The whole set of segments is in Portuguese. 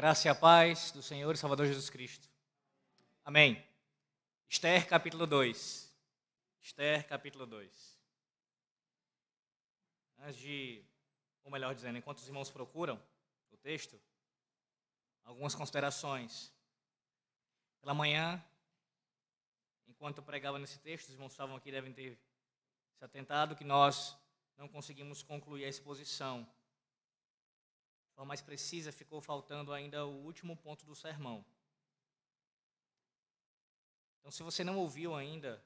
graça e a paz do Senhor e Salvador Jesus Cristo. Amém. Esther capítulo 2. Esther capítulo 2. Antes de, ou melhor dizendo, enquanto os irmãos procuram o texto, algumas considerações. Pela manhã, enquanto eu pregava nesse texto, os irmãos estavam aqui devem ter se atentado que nós não conseguimos concluir a exposição forma mais precisa, ficou faltando ainda o último ponto do sermão. Então, se você não ouviu ainda,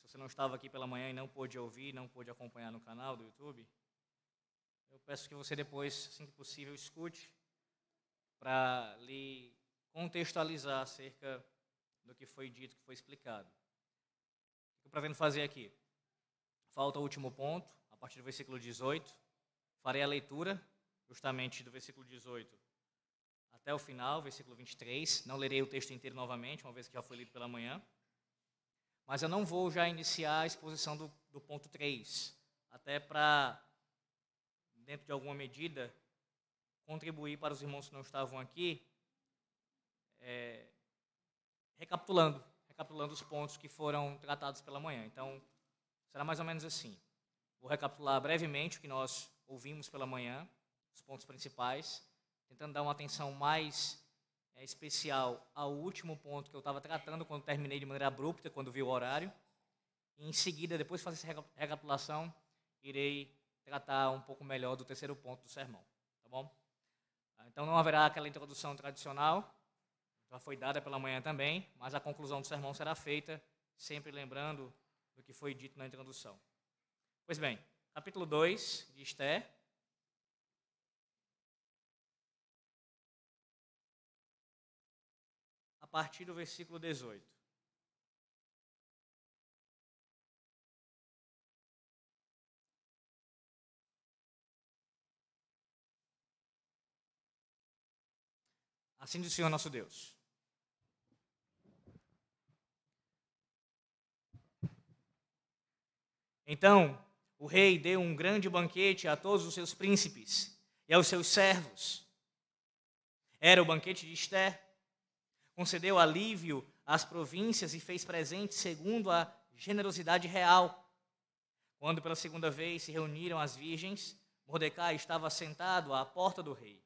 se você não estava aqui pela manhã e não pôde ouvir, não pôde acompanhar no canal do YouTube, eu peço que você depois, assim que possível, escute para lhe contextualizar acerca do que foi dito, que foi explicado. O que eu pretendo fazer aqui? Falta o último ponto, a partir do versículo 18. Farei a leitura justamente do versículo 18 até o final, versículo 23. Não lerei o texto inteiro novamente, uma vez que já foi lido pela manhã. Mas eu não vou já iniciar a exposição do, do ponto 3, até para, dentro de alguma medida, contribuir para os irmãos que não estavam aqui, é, recapitulando, recapitulando os pontos que foram tratados pela manhã. Então, será mais ou menos assim. Vou recapitular brevemente o que nós ouvimos pela manhã, os pontos principais, tentando dar uma atenção mais é, especial ao último ponto que eu estava tratando quando terminei de maneira abrupta, quando vi o horário. E em seguida, depois de fazer essa recapitulação, irei tratar um pouco melhor do terceiro ponto do sermão, tá bom? Então não haverá aquela introdução tradicional, já foi dada pela manhã também, mas a conclusão do sermão será feita sempre lembrando do que foi dito na introdução. Pois bem, capítulo 2 de Esther, partir do versículo 18. Assim diz o Senhor nosso Deus. Então o rei deu um grande banquete a todos os seus príncipes e aos seus servos. Era o banquete de Esther, concedeu alívio às províncias e fez presente segundo a generosidade real. Quando pela segunda vez se reuniram as virgens, Mordecai estava sentado à porta do rei.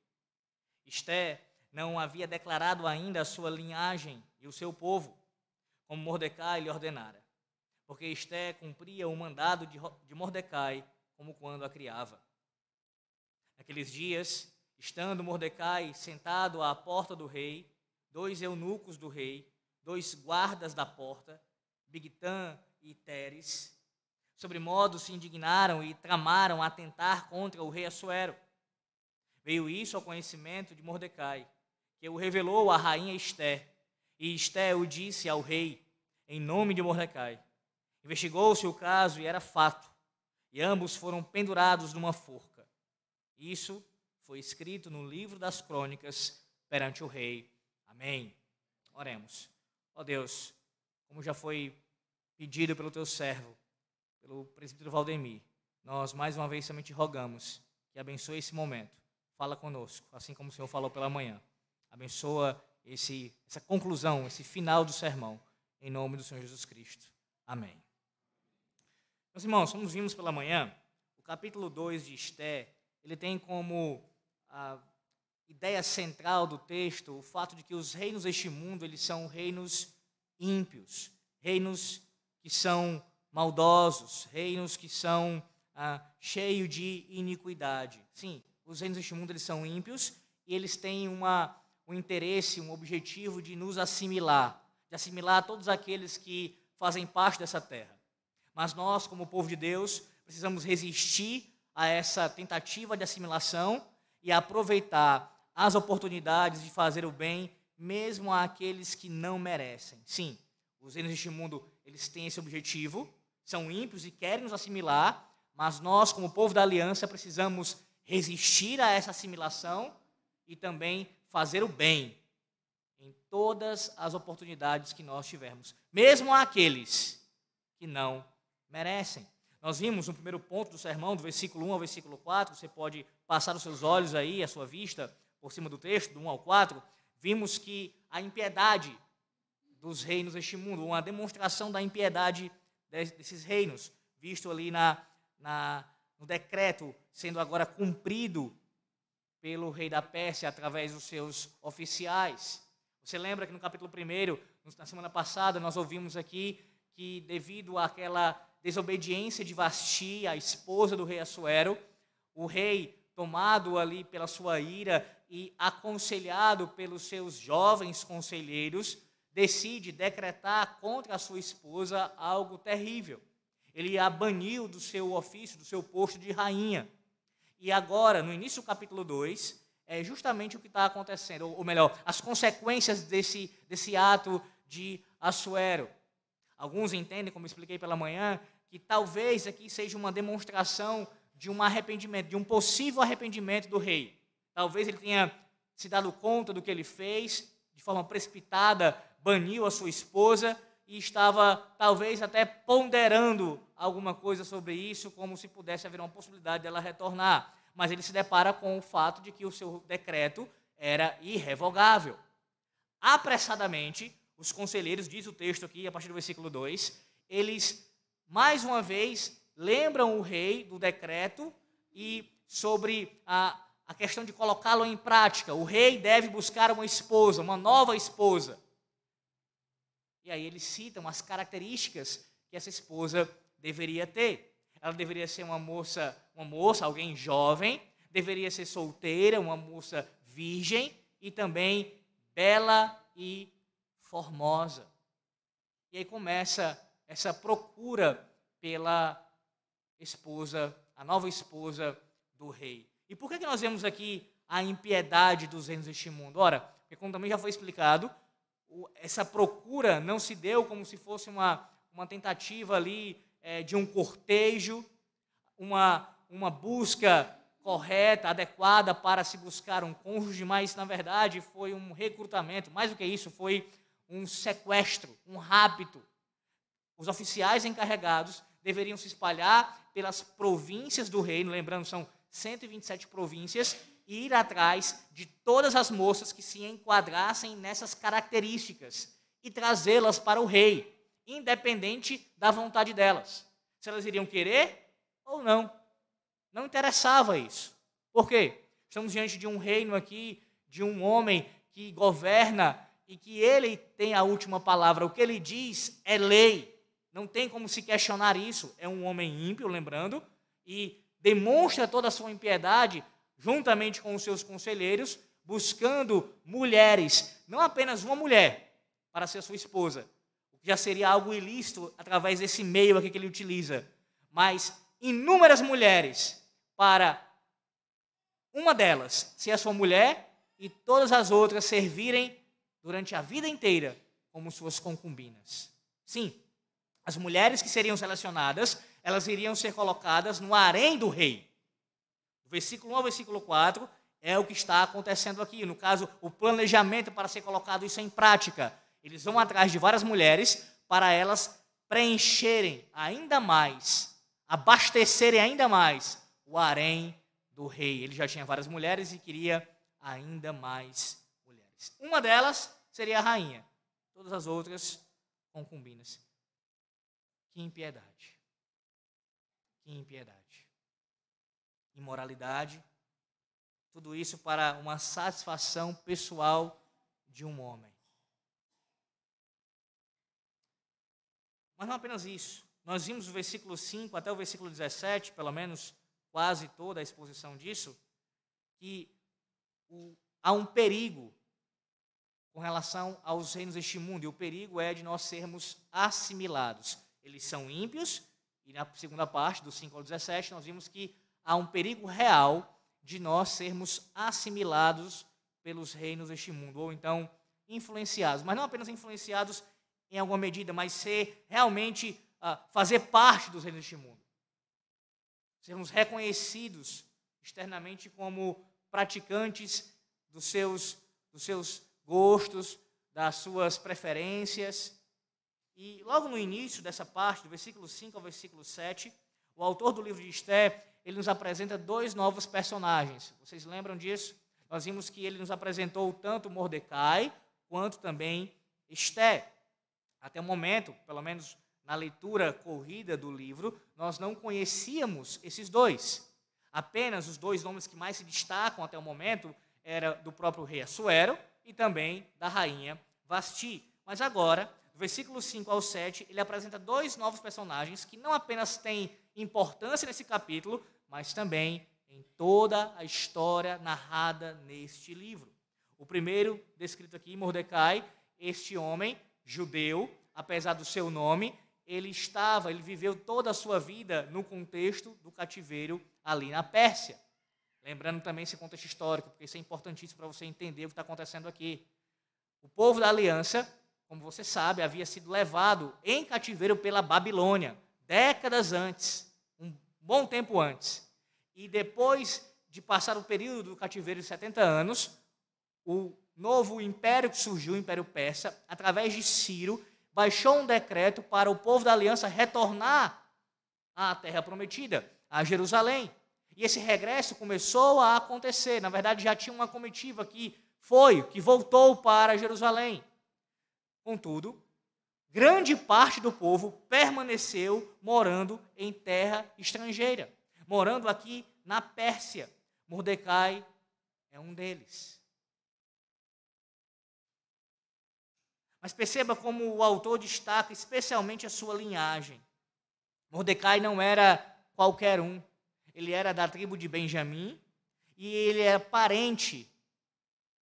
Esté não havia declarado ainda a sua linhagem e o seu povo, como Mordecai lhe ordenara, porque Esté cumpria o mandado de Mordecai como quando a criava. Naqueles dias, estando Mordecai sentado à porta do rei, dois eunucos do rei, dois guardas da porta, Bigtan e Teres, sobre modo se indignaram e tramaram atentar contra o rei Assuero. Veio isso ao conhecimento de Mordecai, que o revelou à rainha Esté, e Esté o disse ao rei, em nome de Mordecai. Investigou-se o caso e era fato, e ambos foram pendurados numa forca. Isso foi escrito no livro das crônicas perante o rei Amém. Oremos. Ó Deus, como já foi pedido pelo teu servo, pelo presbítero Valdemir, nós mais uma vez somente rogamos que abençoe esse momento. Fala conosco, assim como o Senhor falou pela manhã. Abençoa esse, essa conclusão, esse final do sermão, em nome do Senhor Jesus Cristo. Amém. Meus irmãos, como vimos pela manhã, o capítulo 2 de Esté, ele tem como ah, ideia central do texto o fato de que os reinos deste mundo eles são reinos ímpios, reinos que são maldosos, reinos que são ah, cheios de iniquidade. Sim, os reinos deste mundo eles são ímpios e eles têm uma, um interesse, um objetivo de nos assimilar, de assimilar todos aqueles que fazem parte dessa terra. Mas nós, como povo de Deus, precisamos resistir a essa tentativa de assimilação e aproveitar as oportunidades de fazer o bem, mesmo àqueles que não merecem. Sim, os reinos deste mundo, eles têm esse objetivo, são ímpios e querem nos assimilar, mas nós, como povo da aliança, precisamos resistir a essa assimilação e também fazer o bem em todas as oportunidades que nós tivermos, mesmo àqueles que não merecem. Nós vimos no primeiro ponto do sermão, do versículo 1 ao versículo 4, você pode passar os seus olhos aí, a sua vista, por cima do texto, do 1 ao 4, vimos que a impiedade dos reinos deste mundo, uma demonstração da impiedade desses reinos, visto ali na, na, no decreto sendo agora cumprido pelo rei da Pérsia através dos seus oficiais. Você lembra que no capítulo 1, na semana passada, nós ouvimos aqui que, devido àquela desobediência de Vasti, a esposa do rei Assuero, o rei, tomado ali pela sua ira e aconselhado pelos seus jovens conselheiros, decide decretar contra a sua esposa algo terrível. Ele a baniu do seu ofício, do seu posto de rainha. E agora, no início do capítulo 2, é justamente o que está acontecendo, ou, melhor, as consequências desse, desse ato de Assuero. Alguns entendem, como expliquei pela manhã, que talvez aqui seja uma demonstração de um arrependimento, de um possível arrependimento do rei. Talvez ele tenha se dado conta do que ele fez, de forma precipitada, baniu a sua esposa e estava talvez até ponderando alguma coisa sobre isso, como se pudesse haver uma possibilidade dela retornar. Mas ele se depara com o fato de que o seu decreto era irrevogável. Apressadamente, os conselheiros, diz o texto aqui, a partir do versículo 2, eles, mais uma vez, lembram o rei do decreto e sobre a, a questão de colocá-lo em prática. O rei deve buscar uma esposa, uma nova esposa. E aí eles citam as características que essa esposa deveria ter. Ela deveria ser uma moça, uma moça, alguém jovem, deveria ser solteira, uma moça virgem e também bela e formosa. E aí começa essa procura pela esposa, a nova esposa do rei. E por que, que nós vemos aqui a impiedade dos reinos deste mundo? Ora, porque como também já foi explicado, essa procura não se deu como se fosse uma, uma tentativa ali é, de um cortejo, uma, uma busca correta, adequada para se buscar um cônjuge, mas na verdade foi um recrutamento, mais do que isso, foi um sequestro, um rapto. Os oficiais encarregados deveriam se espalhar pelas províncias do reino, lembrando, são 127 províncias, e ir atrás de todas as moças que se enquadrassem nessas características e trazê-las para o rei, independente da vontade delas. Se elas iriam querer ou não. Não interessava isso. Por quê? Estamos diante de um reino aqui, de um homem que governa e que ele tem a última palavra. O que ele diz é lei. Não tem como se questionar isso. É um homem ímpio, lembrando, e demonstra toda a sua impiedade juntamente com os seus conselheiros, buscando mulheres, não apenas uma mulher para ser sua esposa, o que já seria algo ilícito através desse meio aqui que ele utiliza, mas inúmeras mulheres para uma delas ser a sua mulher e todas as outras servirem durante a vida inteira como suas concubinas. Sim, as mulheres que seriam selecionadas, elas iriam ser colocadas no harém do rei. Versículo 1 ao versículo 4 é o que está acontecendo aqui. No caso, o planejamento para ser colocado isso em prática. Eles vão atrás de várias mulheres para elas preencherem ainda mais, abastecerem ainda mais o harém do rei. Ele já tinha várias mulheres e queria ainda mais mulheres. Uma delas seria a rainha, todas as outras concubinas. Que impiedade. Impiedade. Imoralidade. Tudo isso para uma satisfação pessoal de um homem. Mas não apenas isso. Nós vimos o versículo 5 até o versículo 17, pelo menos quase toda a exposição disso, que o, há um perigo com relação aos reinos deste mundo. E o perigo é de nós sermos assimilados. Eles são ímpios, e na segunda parte, do 5 ao 17, nós vimos que há um perigo real de nós sermos assimilados pelos reinos deste mundo, ou então influenciados. Mas não apenas influenciados em alguma medida, mas ser realmente, uh, fazer parte dos reinos deste mundo. Sermos reconhecidos externamente como praticantes dos seus, dos seus gostos, das suas preferências. E logo no início dessa parte, do versículo 5 ao versículo 7, o autor do livro de Esté, ele nos apresenta dois novos personagens. Vocês lembram disso? nós vimos que ele nos apresentou tanto Mordecai quanto também Esté. Até o momento, pelo menos na leitura corrida do livro, nós não conhecíamos esses dois. Apenas os dois nomes que mais se destacam até o momento era do próprio rei Assuero e também da rainha Vasti. Mas agora, versículo 5 ao 7, ele apresenta dois novos personagens que não apenas têm importância nesse capítulo, mas também em toda a história narrada neste livro. O primeiro, descrito aqui, Mordecai, este homem judeu, apesar do seu nome, ele estava, ele viveu toda a sua vida no contexto do cativeiro ali na Pérsia. Lembrando também esse contexto histórico, porque isso é importantíssimo para você entender o que está acontecendo aqui. O povo da aliança, como você sabe, havia sido levado em cativeiro pela Babilônia, décadas antes, um bom tempo antes. E depois de passar o período do cativeiro de 70 anos, o novo império que surgiu, o Império Persa, através de Ciro, baixou um decreto para o povo da aliança retornar à terra prometida, a Jerusalém. E esse regresso começou a acontecer. Na verdade, já tinha uma comitiva que foi, que voltou para Jerusalém. Contudo, grande parte do povo permaneceu morando em terra estrangeira, morando aqui na Pérsia. Mordecai é um deles. Mas perceba como o autor destaca especialmente a sua linhagem. Mordecai não era qualquer um ele era da tribo de Benjamim e ele era parente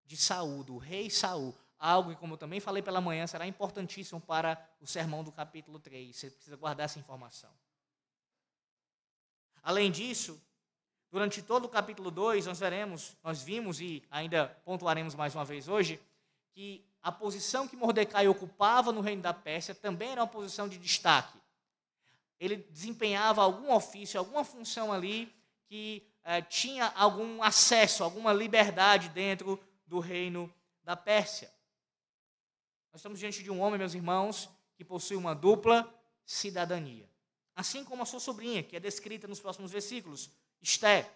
de Saul, do rei Saul. Algo que, como eu também falei pela manhã, será importantíssimo para o sermão do capítulo 3. Você precisa guardar essa informação. Além disso, durante todo o capítulo 2, nós veremos, nós vimos e ainda pontuaremos mais uma vez hoje, que a posição que Mordecai ocupava no reino da Pérsia também era uma posição de destaque ele desempenhava algum ofício, alguma função ali que eh, tinha algum acesso, alguma liberdade dentro do reino da Pérsia. Nós estamos diante de um homem, meus irmãos, que possui uma dupla cidadania. Assim como a sua sobrinha, que é descrita nos próximos versículos, Esté.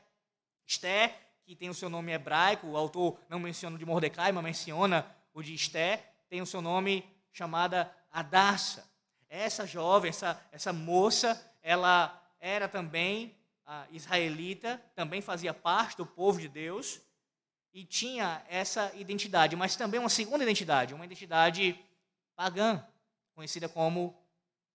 Esté, que tem o seu nome hebraico, o autor não menciona o de Mordecai, mas menciona o de Esté, tem o seu nome chamada Adassa. Essa jovem, essa, essa moça, ela era também israelita, também fazia parte do povo de Deus e tinha essa identidade, mas também uma segunda identidade, uma identidade pagã, conhecida como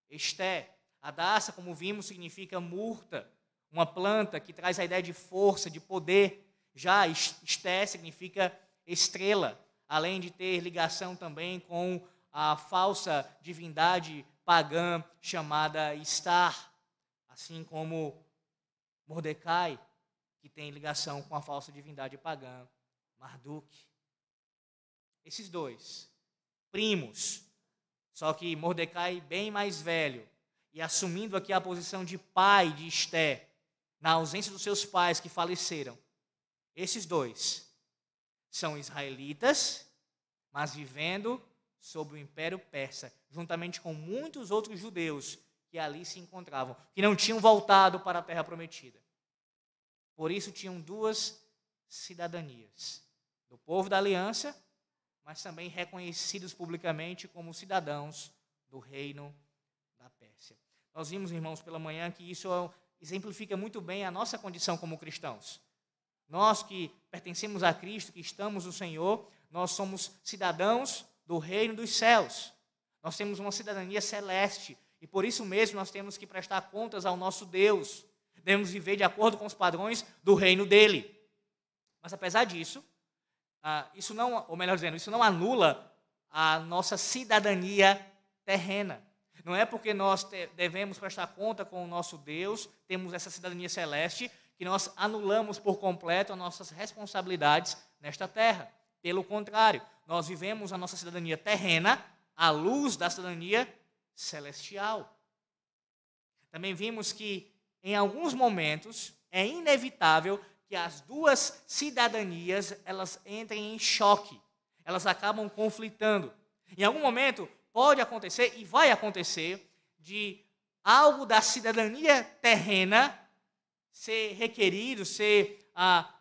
Esté. Adassa, como vimos, significa murta, uma planta que traz a ideia de força, de poder. Já Esté significa estrela, além de ter ligação também com a falsa divindade pagã chamada Star, assim como Mordecai, que tem ligação com a falsa divindade pagã, Marduk. Esses dois, primos, só que Mordecai bem mais velho, e assumindo aqui a posição de pai de Esté, na ausência dos seus pais que faleceram. Esses dois são israelitas, mas vivendo sob o Império Persa, juntamente com muitos outros judeus que ali se encontravam, que não tinham voltado para a terra prometida. Por isso tinham duas cidadanias: do povo da aliança, mas também reconhecidos publicamente como cidadãos do reino da Pérsia. Nós vimos, irmãos, pela manhã que isso exemplifica muito bem a nossa condição como cristãos. Nós que pertencemos a Cristo, que estamos no Senhor, nós somos cidadãos do reino dos céus. Nós temos uma cidadania celeste e por isso mesmo nós temos que prestar contas ao nosso Deus. Devemos viver de acordo com os padrões do reino dele. Mas apesar disso, ah, isso não, ou melhor dizendo, isso não anula a nossa cidadania terrena. Não é porque nós devemos prestar conta com o nosso Deus, temos essa cidadania celeste, que nós anulamos por completo as nossas responsabilidades nesta terra. Pelo contrário, nós vivemos a nossa cidadania terrena à luz da cidadania celestial. Também vimos que, em alguns momentos, é inevitável que as duas cidadanias elas entrem em choque, elas acabam conflitando. Em algum momento pode acontecer e vai acontecer de algo da cidadania terrena ser requerido, ser ah,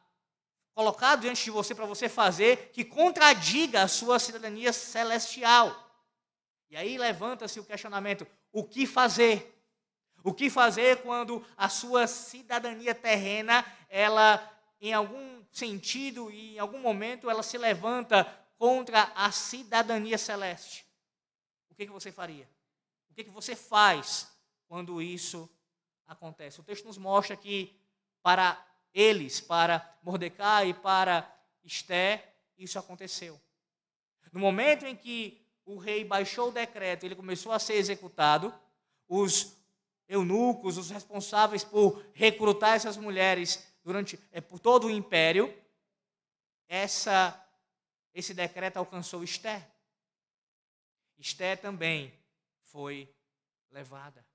colocado diante de você para você fazer que contradiga a sua cidadania celestial. E aí levanta-se o questionamento: o que fazer? O que fazer quando a sua cidadania terrena, ela, em algum sentido e em algum momento, ela se levanta contra a cidadania celeste? O que, que você faria? O que, que você faz quando isso acontece? O texto nos mostra que para eles, para Mordecai e para Esté, isso aconteceu. No momento em que o rei baixou o decreto, ele começou a ser executado, os eunucos, os responsáveis por recrutar essas mulheres durante é, por todo o império, essa esse decreto alcançou Esté. Esté também foi levada.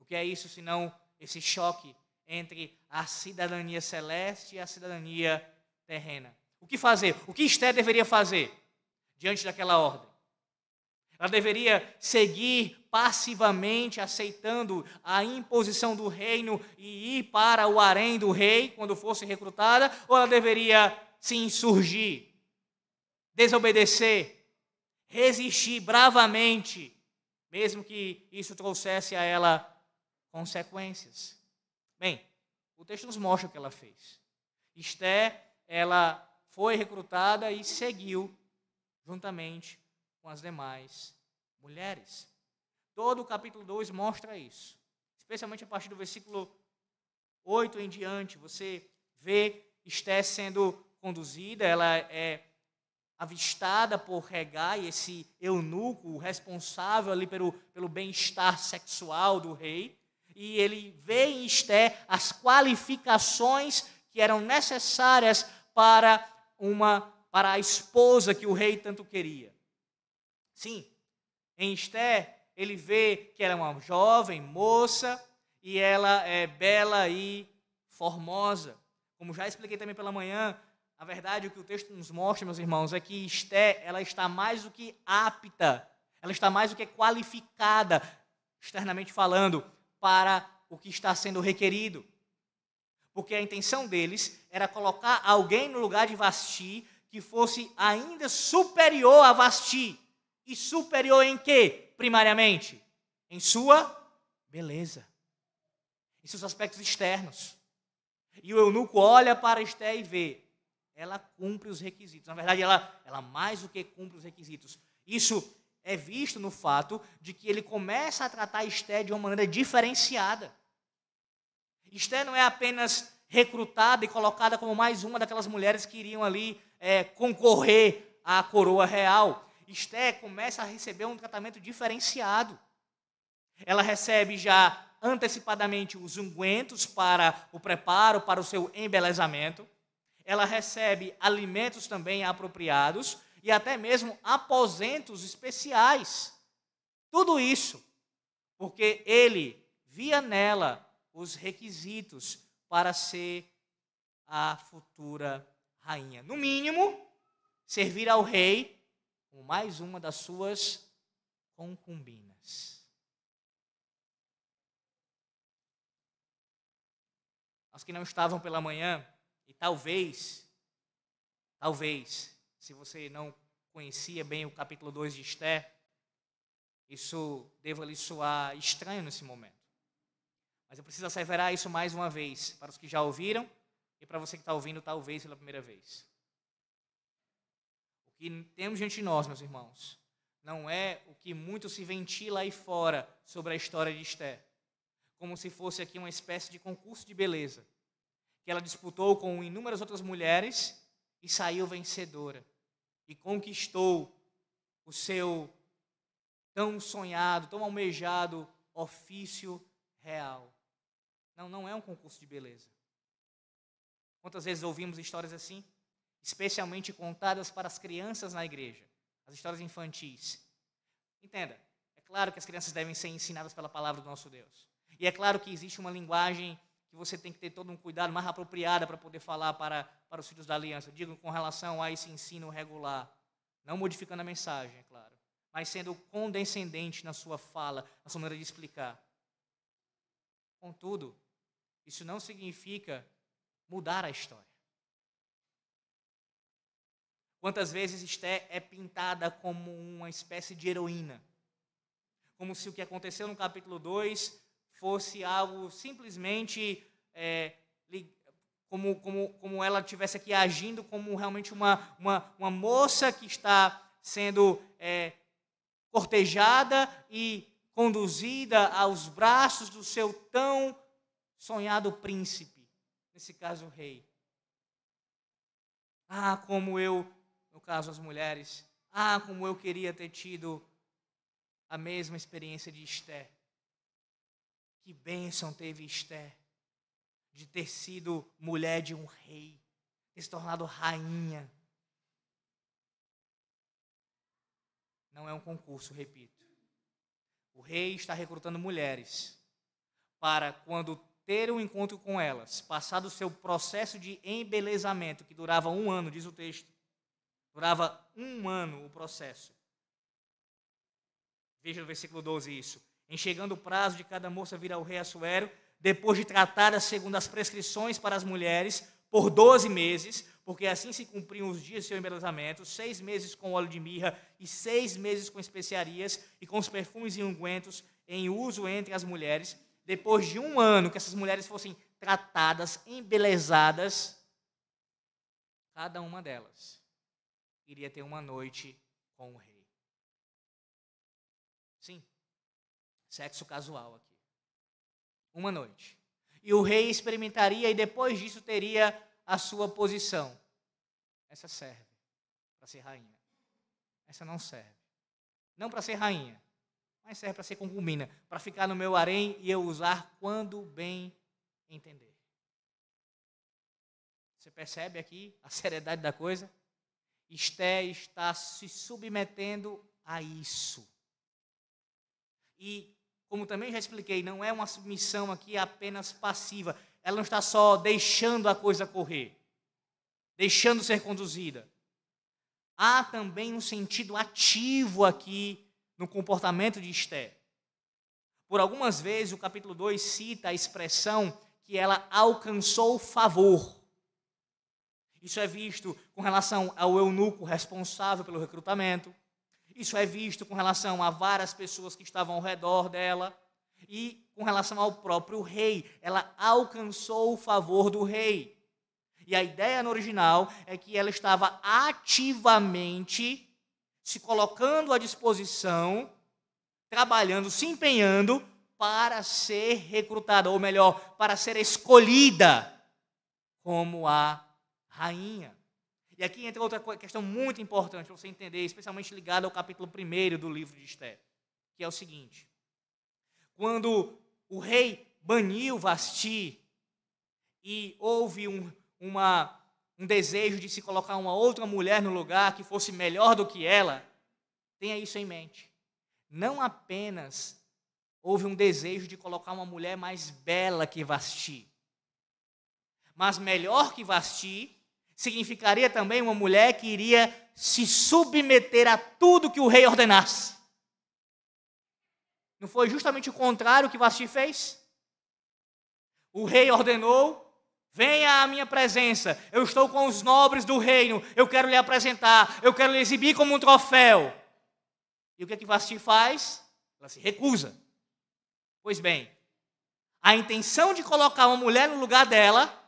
O que é isso senão esse choque entre a cidadania celeste e a cidadania terrena? O que fazer? O que Esté deveria fazer diante daquela ordem? Ela deveria seguir passivamente aceitando a imposição do reino e ir para o harém do rei quando fosse recrutada, ou ela deveria se insurgir, desobedecer, resistir bravamente, mesmo que isso trouxesse a ela consequências? Bem, o texto nos mostra o que ela fez. Esté, ela foi recrutada e seguiu juntamente com as demais mulheres. Todo o capítulo 2 mostra isso. Especialmente a partir do versículo 8 em diante, você vê Esté sendo conduzida, ela é avistada por Regai, esse eunuco responsável ali pelo, pelo bem-estar sexual do rei, e ele vê em Esté as qualificações que eram necessárias para uma para a esposa que o rei tanto queria. Sim, em Esté ele vê que ela é uma jovem moça e ela é bela e formosa. Como já expliquei também pela manhã, a verdade, o que o texto nos mostra, meus irmãos, é que Esté, ela está mais do que apta, ela está mais do que qualificada, externamente falando, para o que está sendo requerido. Porque a intenção deles era colocar alguém no lugar de Vasti que fosse ainda superior a Vasti. E superior em quê? primariamente? Em sua beleza, em seus aspectos externos. E o eunuco olha para Esté e vê, ela cumpre os requisitos. Na verdade, ela, ela mais do que cumpre os requisitos. Isso é visto no fato de que ele começa a tratar Esté de uma maneira diferenciada. Esté não é apenas recrutada e colocada como mais uma daquelas mulheres que iriam ali é, concorrer à coroa real. Esté começa a receber um tratamento diferenciado. Ela recebe já antecipadamente os ungüentos para o preparo, para o seu embelezamento. Ela recebe alimentos também apropriados e até mesmo aposentos especiais. Tudo isso porque ele via nela os requisitos para ser a futura rainha. No mínimo, servir ao rei como mais uma das suas concubinas. As que não estavam pela manhã, e talvez, talvez, se você não conhecia bem o capítulo 2 de Esther, isso deva lhe soar estranho nesse momento. Mas eu preciso asseverar isso mais uma vez, para os que já ouviram e para você que está ouvindo talvez pela primeira vez que temos diante de nós, meus irmãos, não é o que muito se ventila aí fora sobre a história de Esther, como se fosse aqui uma espécie de concurso de beleza, que ela disputou com inúmeras outras mulheres e saiu vencedora, e conquistou o seu tão sonhado, tão almejado ofício real. Não, não é um concurso de beleza. Quantas vezes ouvimos histórias assim? Especialmente contadas para as crianças na igreja, as histórias infantis. Entenda, é claro que as crianças devem ser ensinadas pela palavra do nosso Deus. E é claro que existe uma linguagem que você tem que ter todo um cuidado mais apropriada para poder falar para, para os filhos da aliança. Digo com relação a esse ensino regular, não modificando a mensagem, é claro, mas sendo condescendente na sua fala, na sua maneira de explicar. Contudo, isso não significa mudar a história. Quantas vezes Esté é pintada como uma espécie de heroína? Como se o que aconteceu no capítulo 2 fosse algo simplesmente é, como, como, como ela estivesse aqui agindo como realmente uma, uma, uma moça que está sendo é, cortejada e conduzida aos braços do seu tão sonhado príncipe, nesse caso o rei. Ah, como eu no caso as mulheres, ah, como eu queria ter tido a mesma experiência de Esté. Que bênção teve Esté de ter sido mulher de um rei, ter se tornado rainha. Não é um concurso, repito. O rei está recrutando mulheres para, quando ter um encontro com elas, passado o seu processo de embelezamento, que durava um ano, diz o texto, Durava um ano o processo. Veja no versículo 12 isso. Em chegando o prazo de cada moça vir ao rei Assuero, depois de tratada segundo as prescrições para as mulheres, por 12 meses, porque assim se cumpriam os dias de seu embelezamento, seis meses com óleo de mirra e seis meses com especiarias e com os perfumes e ungüentos em uso entre as mulheres. Depois de um ano que essas mulheres fossem tratadas, embelezadas, cada uma delas iria ter uma noite com o rei. Sim, sexo casual aqui. Uma noite. E o rei experimentaria e depois disso teria a sua posição. Essa serve para ser rainha. Essa não serve. Não para ser rainha, mas serve para ser concubina, para ficar no meu harém e eu usar quando bem entender. Você percebe aqui a seriedade da coisa? Esté está se submetendo a isso. E, como também já expliquei, não é uma submissão aqui apenas passiva. Ela não está só deixando a coisa correr, deixando ser conduzida. Há também um sentido ativo aqui no comportamento de Esté. Por algumas vezes, o capítulo 2 cita a expressão que ela alcançou favor. Isso é visto com relação ao eunuco responsável pelo recrutamento. Isso é visto com relação a várias pessoas que estavam ao redor dela. E com relação ao próprio rei. Ela alcançou o favor do rei. E a ideia no original é que ela estava ativamente se colocando à disposição, trabalhando, se empenhando para ser recrutada, ou melhor, para ser escolhida como a rainha. E aqui entra outra questão muito importante para você entender, especialmente ligada ao capítulo 1 do livro de Esther, que é o seguinte: quando o rei baniu Vasti e houve um, uma, um desejo de se colocar uma outra mulher no lugar que fosse melhor do que ela, tenha isso em mente. Não apenas houve um desejo de colocar uma mulher mais bela que Vasti, mas melhor que Vasti significaria também uma mulher que iria se submeter a tudo que o rei ordenasse. Não foi justamente o contrário que Vasti fez? O rei ordenou: venha à minha presença, eu estou com os nobres do reino, eu quero lhe apresentar, eu quero lhe exibir como um troféu. E o que é que Vasti faz? Ela se recusa. Pois bem, a intenção de colocar uma mulher no lugar dela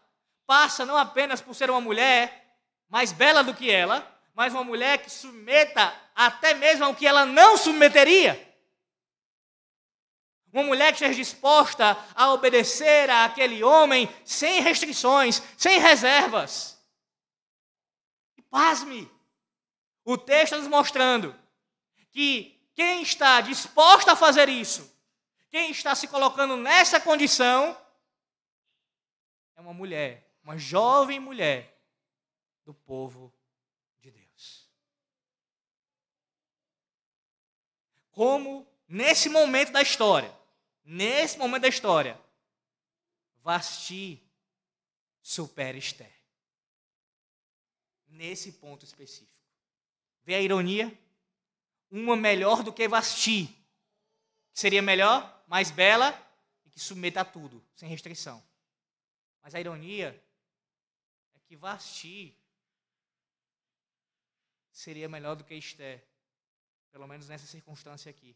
passa não apenas por ser uma mulher mais bela do que ela, mas uma mulher que submeta até mesmo ao que ela não submeteria. Uma mulher que esteja disposta a obedecer àquele homem sem restrições, sem reservas. E pasme, o texto está nos mostrando que quem está disposto a fazer isso, quem está se colocando nessa condição, é uma mulher uma jovem mulher do povo de Deus. Como nesse momento da história, nesse momento da história, Vasti supera Esther. Nesse ponto específico. Vê a ironia? Uma melhor do que Vasti. Seria melhor, mais bela e que submeta a tudo, sem restrição. Mas a ironia que Vasti seria melhor do que Esther, pelo menos nessa circunstância aqui,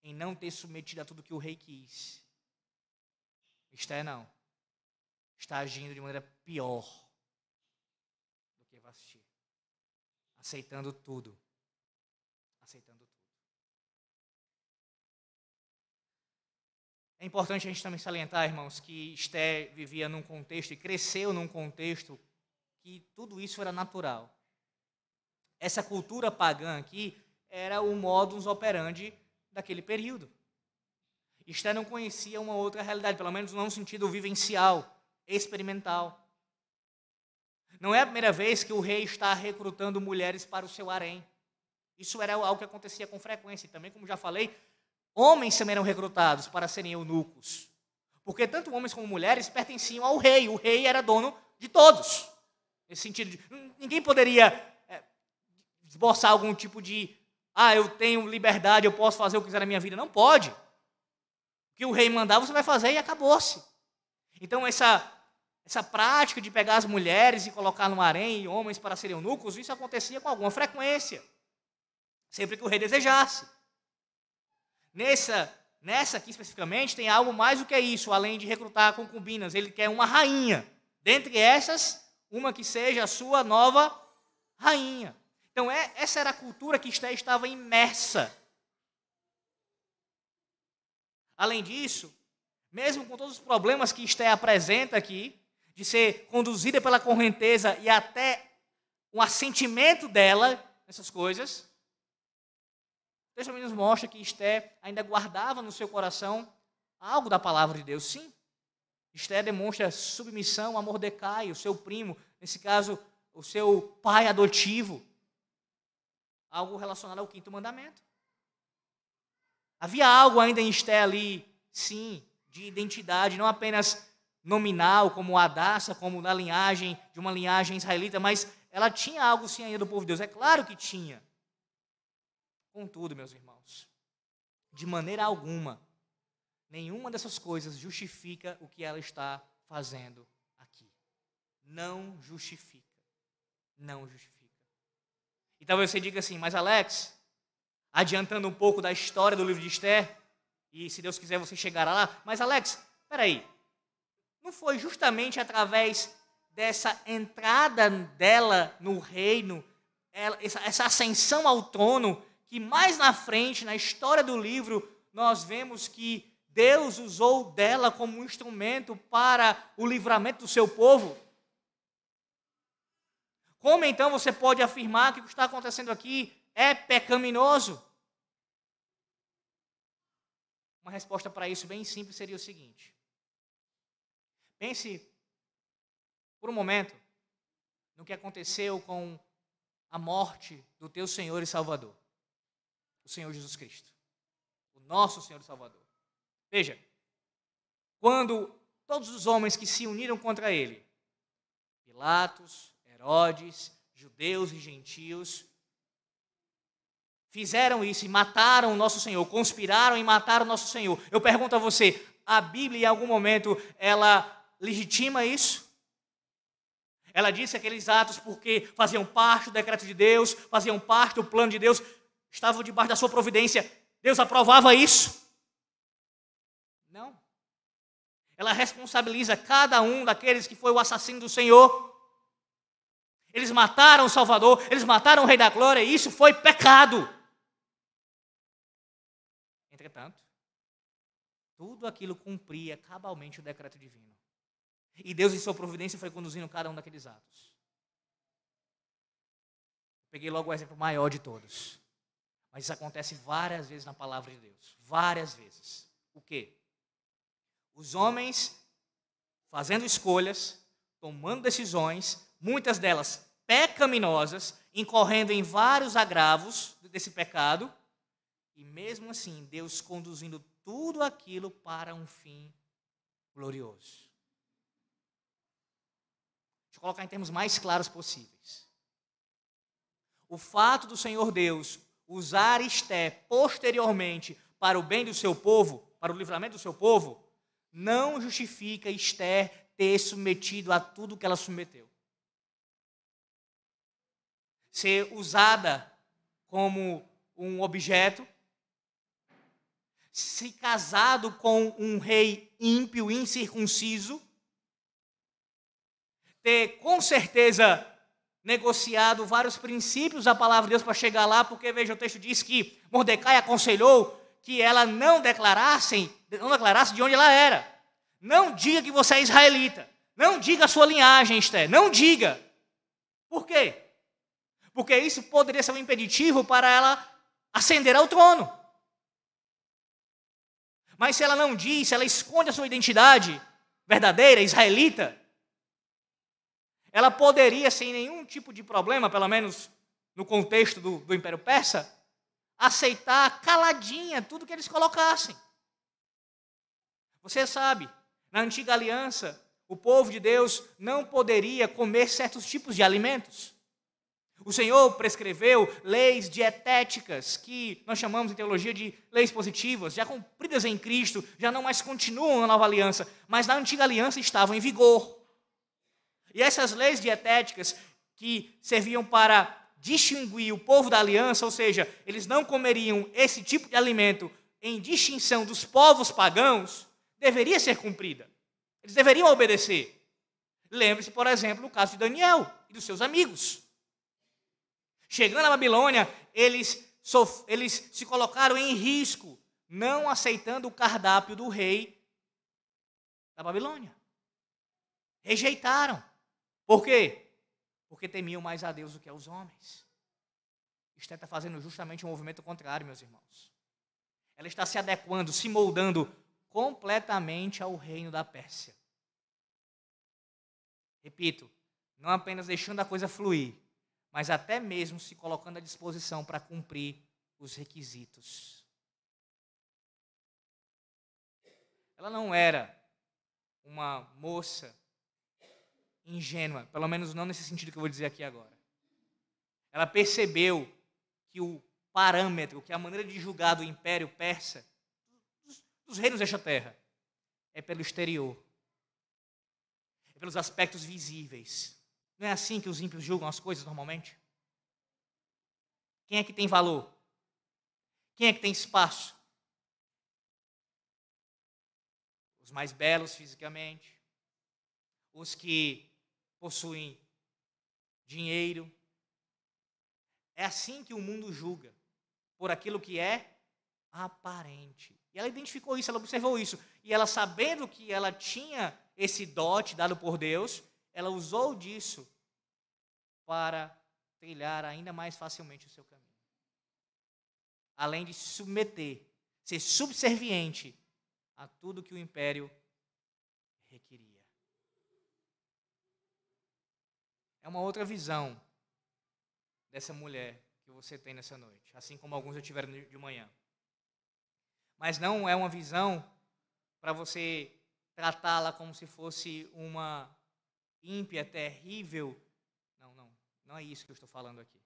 em não ter submetido a tudo que o rei quis. Esther não. Está agindo de maneira pior do que Vasti. Aceitando tudo. Aceitando tudo. É importante a gente também salientar, irmãos, que Esther vivia num contexto e cresceu num contexto que tudo isso era natural. Essa cultura pagã aqui era o modus operandi daquele período. Esther não conhecia uma outra realidade, pelo menos não no sentido vivencial, experimental. Não é a primeira vez que o rei está recrutando mulheres para o seu harém. Isso era algo que acontecia com frequência. E também, como já falei, Homens também eram recrutados para serem eunucos. Porque tanto homens como mulheres pertenciam ao rei. O rei era dono de todos. Nesse sentido, de, ninguém poderia é, esboçar algum tipo de. Ah, eu tenho liberdade, eu posso fazer o que quiser na minha vida. Não pode. O que o rei mandar, você vai fazer e acabou-se. Então, essa, essa prática de pegar as mulheres e colocar no harém e homens para serem eunucos, isso acontecia com alguma frequência. Sempre que o rei desejasse. Nessa, nessa aqui especificamente, tem algo mais do que isso, além de recrutar concubinas. Ele quer uma rainha. Dentre essas, uma que seja a sua nova rainha. Então, é, essa era a cultura que Esté estava imersa. Além disso, mesmo com todos os problemas que Esté apresenta aqui, de ser conduzida pela correnteza e até um assentimento dela nessas coisas, o texto nos mostra que Esté ainda guardava no seu coração algo da palavra de Deus. Sim, Esté demonstra submissão a Mordecai, o seu primo, nesse caso, o seu pai adotivo. Algo relacionado ao quinto mandamento. Havia algo ainda em Esté ali, sim, de identidade, não apenas nominal, como Adassa, como da linhagem, de uma linhagem israelita, mas ela tinha algo sim ainda do povo de Deus. É claro que tinha. Contudo, meus irmãos, de maneira alguma, nenhuma dessas coisas justifica o que ela está fazendo aqui. Não justifica. Não justifica. E talvez você diga assim, mas Alex, adiantando um pouco da história do livro de Esther, e se Deus quiser você chegará lá, mas Alex, peraí, não foi justamente através dessa entrada dela no reino, essa ascensão ao trono, que mais na frente, na história do livro, nós vemos que Deus usou dela como um instrumento para o livramento do seu povo. Como então você pode afirmar que o que está acontecendo aqui é pecaminoso? Uma resposta para isso bem simples seria o seguinte: pense por um momento no que aconteceu com a morte do teu Senhor e Salvador o Senhor Jesus Cristo, o nosso Senhor e Salvador. Veja, quando todos os homens que se uniram contra ele, Pilatos, Herodes, judeus e gentios, fizeram isso e mataram o nosso Senhor, conspiraram e mataram o nosso Senhor. Eu pergunto a você, a Bíblia em algum momento ela legitima isso? Ela disse aqueles atos porque faziam parte do decreto de Deus, faziam parte do plano de Deus estavam debaixo da sua providência, Deus aprovava isso? Não. Ela responsabiliza cada um daqueles que foi o assassino do Senhor. Eles mataram o Salvador, eles mataram o Rei da Glória, e isso foi pecado. Entretanto, tudo aquilo cumpria cabalmente o decreto divino. E Deus, em sua providência, foi conduzindo cada um daqueles atos. Peguei logo o exemplo maior de todos. Mas isso acontece várias vezes na palavra de Deus. Várias vezes. O quê? Os homens fazendo escolhas, tomando decisões, muitas delas pecaminosas, incorrendo em vários agravos desse pecado, e mesmo assim Deus conduzindo tudo aquilo para um fim glorioso. Deixa eu colocar em termos mais claros possíveis. O fato do Senhor Deus usar Esté posteriormente para o bem do seu povo, para o livramento do seu povo, não justifica Esther ter submetido a tudo que ela submeteu. ser usada como um objeto, se casado com um rei ímpio, incircunciso, ter com certeza negociado vários princípios da palavra de Deus para chegar lá, porque veja, o texto diz que Mordecai aconselhou que ela não declarasse, não declarasse de onde ela era. Não diga que você é israelita. Não diga a sua linhagem, Esther. Não diga. Por quê? Porque isso poderia ser um impeditivo para ela ascender ao trono. Mas se ela não diz, se ela esconde a sua identidade verdadeira, israelita, ela poderia, sem nenhum tipo de problema, pelo menos no contexto do, do Império Persa, aceitar caladinha tudo que eles colocassem. Você sabe, na antiga aliança, o povo de Deus não poderia comer certos tipos de alimentos. O Senhor prescreveu leis dietéticas, que nós chamamos em teologia de leis positivas, já cumpridas em Cristo, já não mais continuam na nova aliança, mas na antiga aliança estavam em vigor. E essas leis dietéticas que serviam para distinguir o povo da aliança, ou seja, eles não comeriam esse tipo de alimento em distinção dos povos pagãos, deveria ser cumprida. Eles deveriam obedecer. Lembre-se, por exemplo, no caso de Daniel e dos seus amigos. Chegando à Babilônia, eles, eles se colocaram em risco, não aceitando o cardápio do rei da Babilônia. Rejeitaram. Por quê? Porque temiam mais a Deus do que aos homens. Esther está fazendo justamente um movimento contrário, meus irmãos. Ela está se adequando, se moldando completamente ao reino da Pérsia. Repito, não apenas deixando a coisa fluir, mas até mesmo se colocando à disposição para cumprir os requisitos. Ela não era uma moça ingênua, pelo menos não nesse sentido que eu vou dizer aqui agora. Ela percebeu que o parâmetro, que a maneira de julgar do império persa, dos reinos desta terra, é pelo exterior, é pelos aspectos visíveis. Não é assim que os ímpios julgam as coisas normalmente? Quem é que tem valor? Quem é que tem espaço? Os mais belos fisicamente, os que possuem dinheiro. É assim que o mundo julga, por aquilo que é aparente. E ela identificou isso, ela observou isso. E ela, sabendo que ela tinha esse dote dado por Deus, ela usou disso para trilhar ainda mais facilmente o seu caminho. Além de se submeter, ser subserviente a tudo que o império requeria. É uma outra visão dessa mulher que você tem nessa noite, assim como alguns já tiveram de manhã. Mas não é uma visão para você tratá-la como se fosse uma ímpia, terrível. Não, não, não é isso que eu estou falando aqui.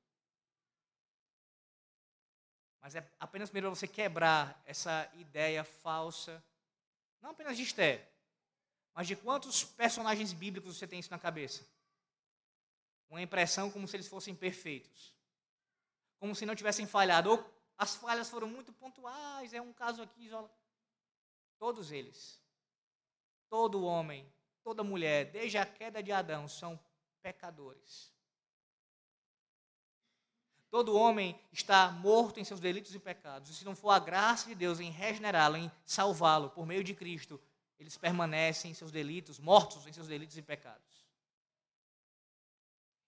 Mas é apenas primeiro você quebrar essa ideia falsa, não apenas de Esther, mas de quantos personagens bíblicos você tem isso na cabeça uma impressão como se eles fossem perfeitos. Como se não tivessem falhado. Ou as falhas foram muito pontuais, é um caso aqui. Todos eles, todo homem, toda mulher, desde a queda de Adão, são pecadores. Todo homem está morto em seus delitos e pecados. E se não for a graça de Deus em regenerá-lo, em salvá-lo por meio de Cristo, eles permanecem em seus delitos, mortos em seus delitos e pecados.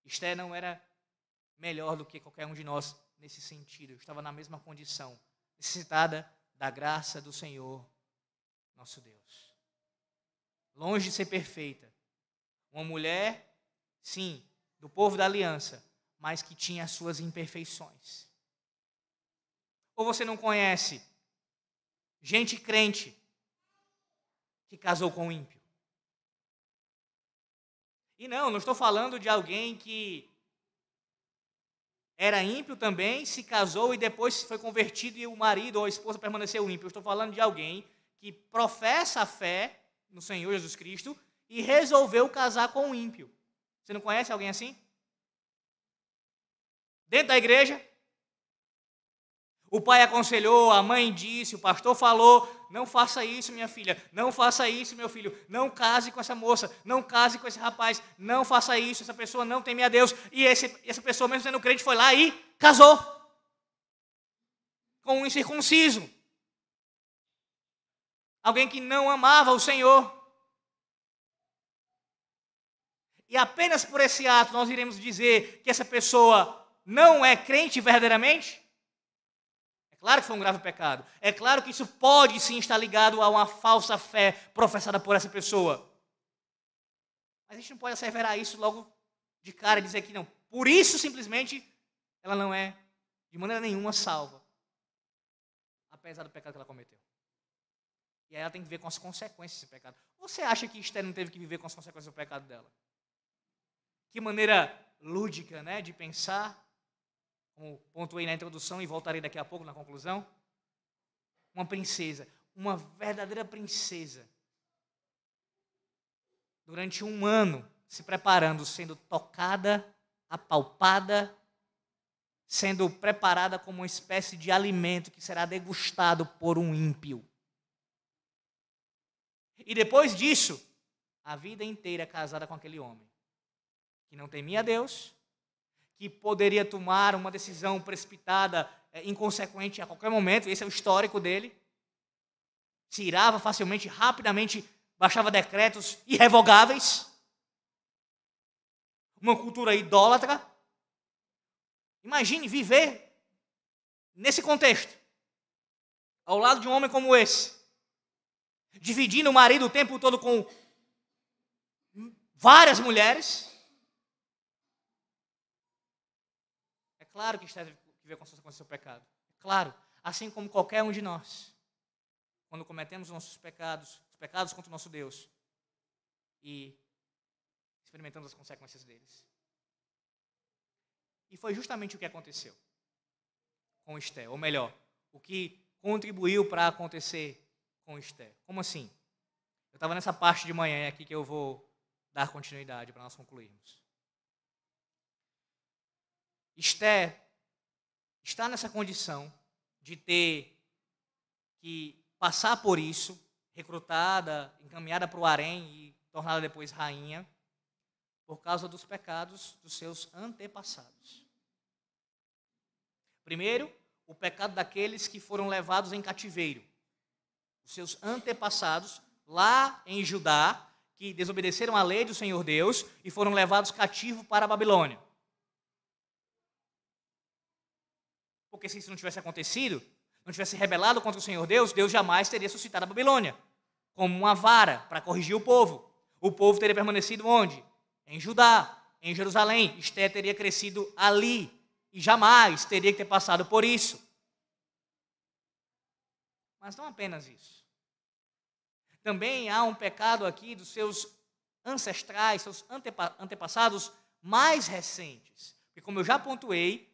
Esther não era melhor do que qualquer um de nós nesse sentido. Estava na mesma condição, necessitada da graça do Senhor, nosso Deus. Longe de ser perfeita. Uma mulher, sim, do povo da aliança, mas que tinha as suas imperfeições. Ou você não conhece gente crente que casou com um ímpio? E não, não estou falando de alguém que era ímpio também, se casou e depois foi convertido e o marido ou a esposa permaneceu ímpio. Eu estou falando de alguém que professa a fé no Senhor Jesus Cristo e resolveu casar com um ímpio. Você não conhece alguém assim? Dentro da igreja, o pai aconselhou, a mãe disse, o pastor falou: não faça isso, minha filha, não faça isso, meu filho, não case com essa moça, não case com esse rapaz, não faça isso, essa pessoa não teme a Deus. E esse, essa pessoa, mesmo sendo crente, foi lá e casou com um incircunciso. Alguém que não amava o Senhor. E apenas por esse ato nós iremos dizer que essa pessoa não é crente verdadeiramente? Claro que foi um grave pecado. É claro que isso pode sim estar ligado a uma falsa fé professada por essa pessoa. Mas a gente não pode asseverar isso logo de cara e dizer que não. Por isso, simplesmente, ela não é de maneira nenhuma salva. Apesar do pecado que ela cometeu. E aí ela tem que viver com as consequências desse pecado. Você acha que Esther não teve que viver com as consequências do pecado dela? Que maneira lúdica né, de pensar como pontuei na introdução e voltarei daqui a pouco na conclusão, uma princesa, uma verdadeira princesa, durante um ano se preparando, sendo tocada, apalpada, sendo preparada como uma espécie de alimento que será degustado por um ímpio. E depois disso, a vida inteira casada com aquele homem, que não temia Deus, que poderia tomar uma decisão precipitada, é, inconsequente a qualquer momento, esse é o histórico dele. Se irava facilmente, rapidamente, baixava decretos irrevogáveis. Uma cultura idólatra. Imagine viver nesse contexto, ao lado de um homem como esse, dividindo o marido o tempo todo com várias mulheres Claro que está que ver com do seu pecado. Claro, assim como qualquer um de nós. Quando cometemos nossos pecados, os pecados contra o nosso Deus e experimentamos as consequências deles. E foi justamente o que aconteceu com Esté, ou melhor, o que contribuiu para acontecer com Esté. Como assim? Eu estava nessa parte de manhã aqui que eu vou dar continuidade para nós concluirmos. Esté está nessa condição de ter que passar por isso, recrutada, encaminhada para o harém e tornada depois rainha, por causa dos pecados dos seus antepassados. Primeiro, o pecado daqueles que foram levados em cativeiro. Os seus antepassados, lá em Judá, que desobedeceram a lei do Senhor Deus e foram levados cativos para a Babilônia. Porque se isso não tivesse acontecido, não tivesse rebelado contra o Senhor Deus, Deus jamais teria suscitado a Babilônia como uma vara para corrigir o povo. O povo teria permanecido onde? Em Judá, em Jerusalém. Esté teria crescido ali e jamais teria que ter passado por isso. Mas não apenas isso. Também há um pecado aqui dos seus ancestrais, seus antepassados mais recentes. Porque, como eu já pontuei,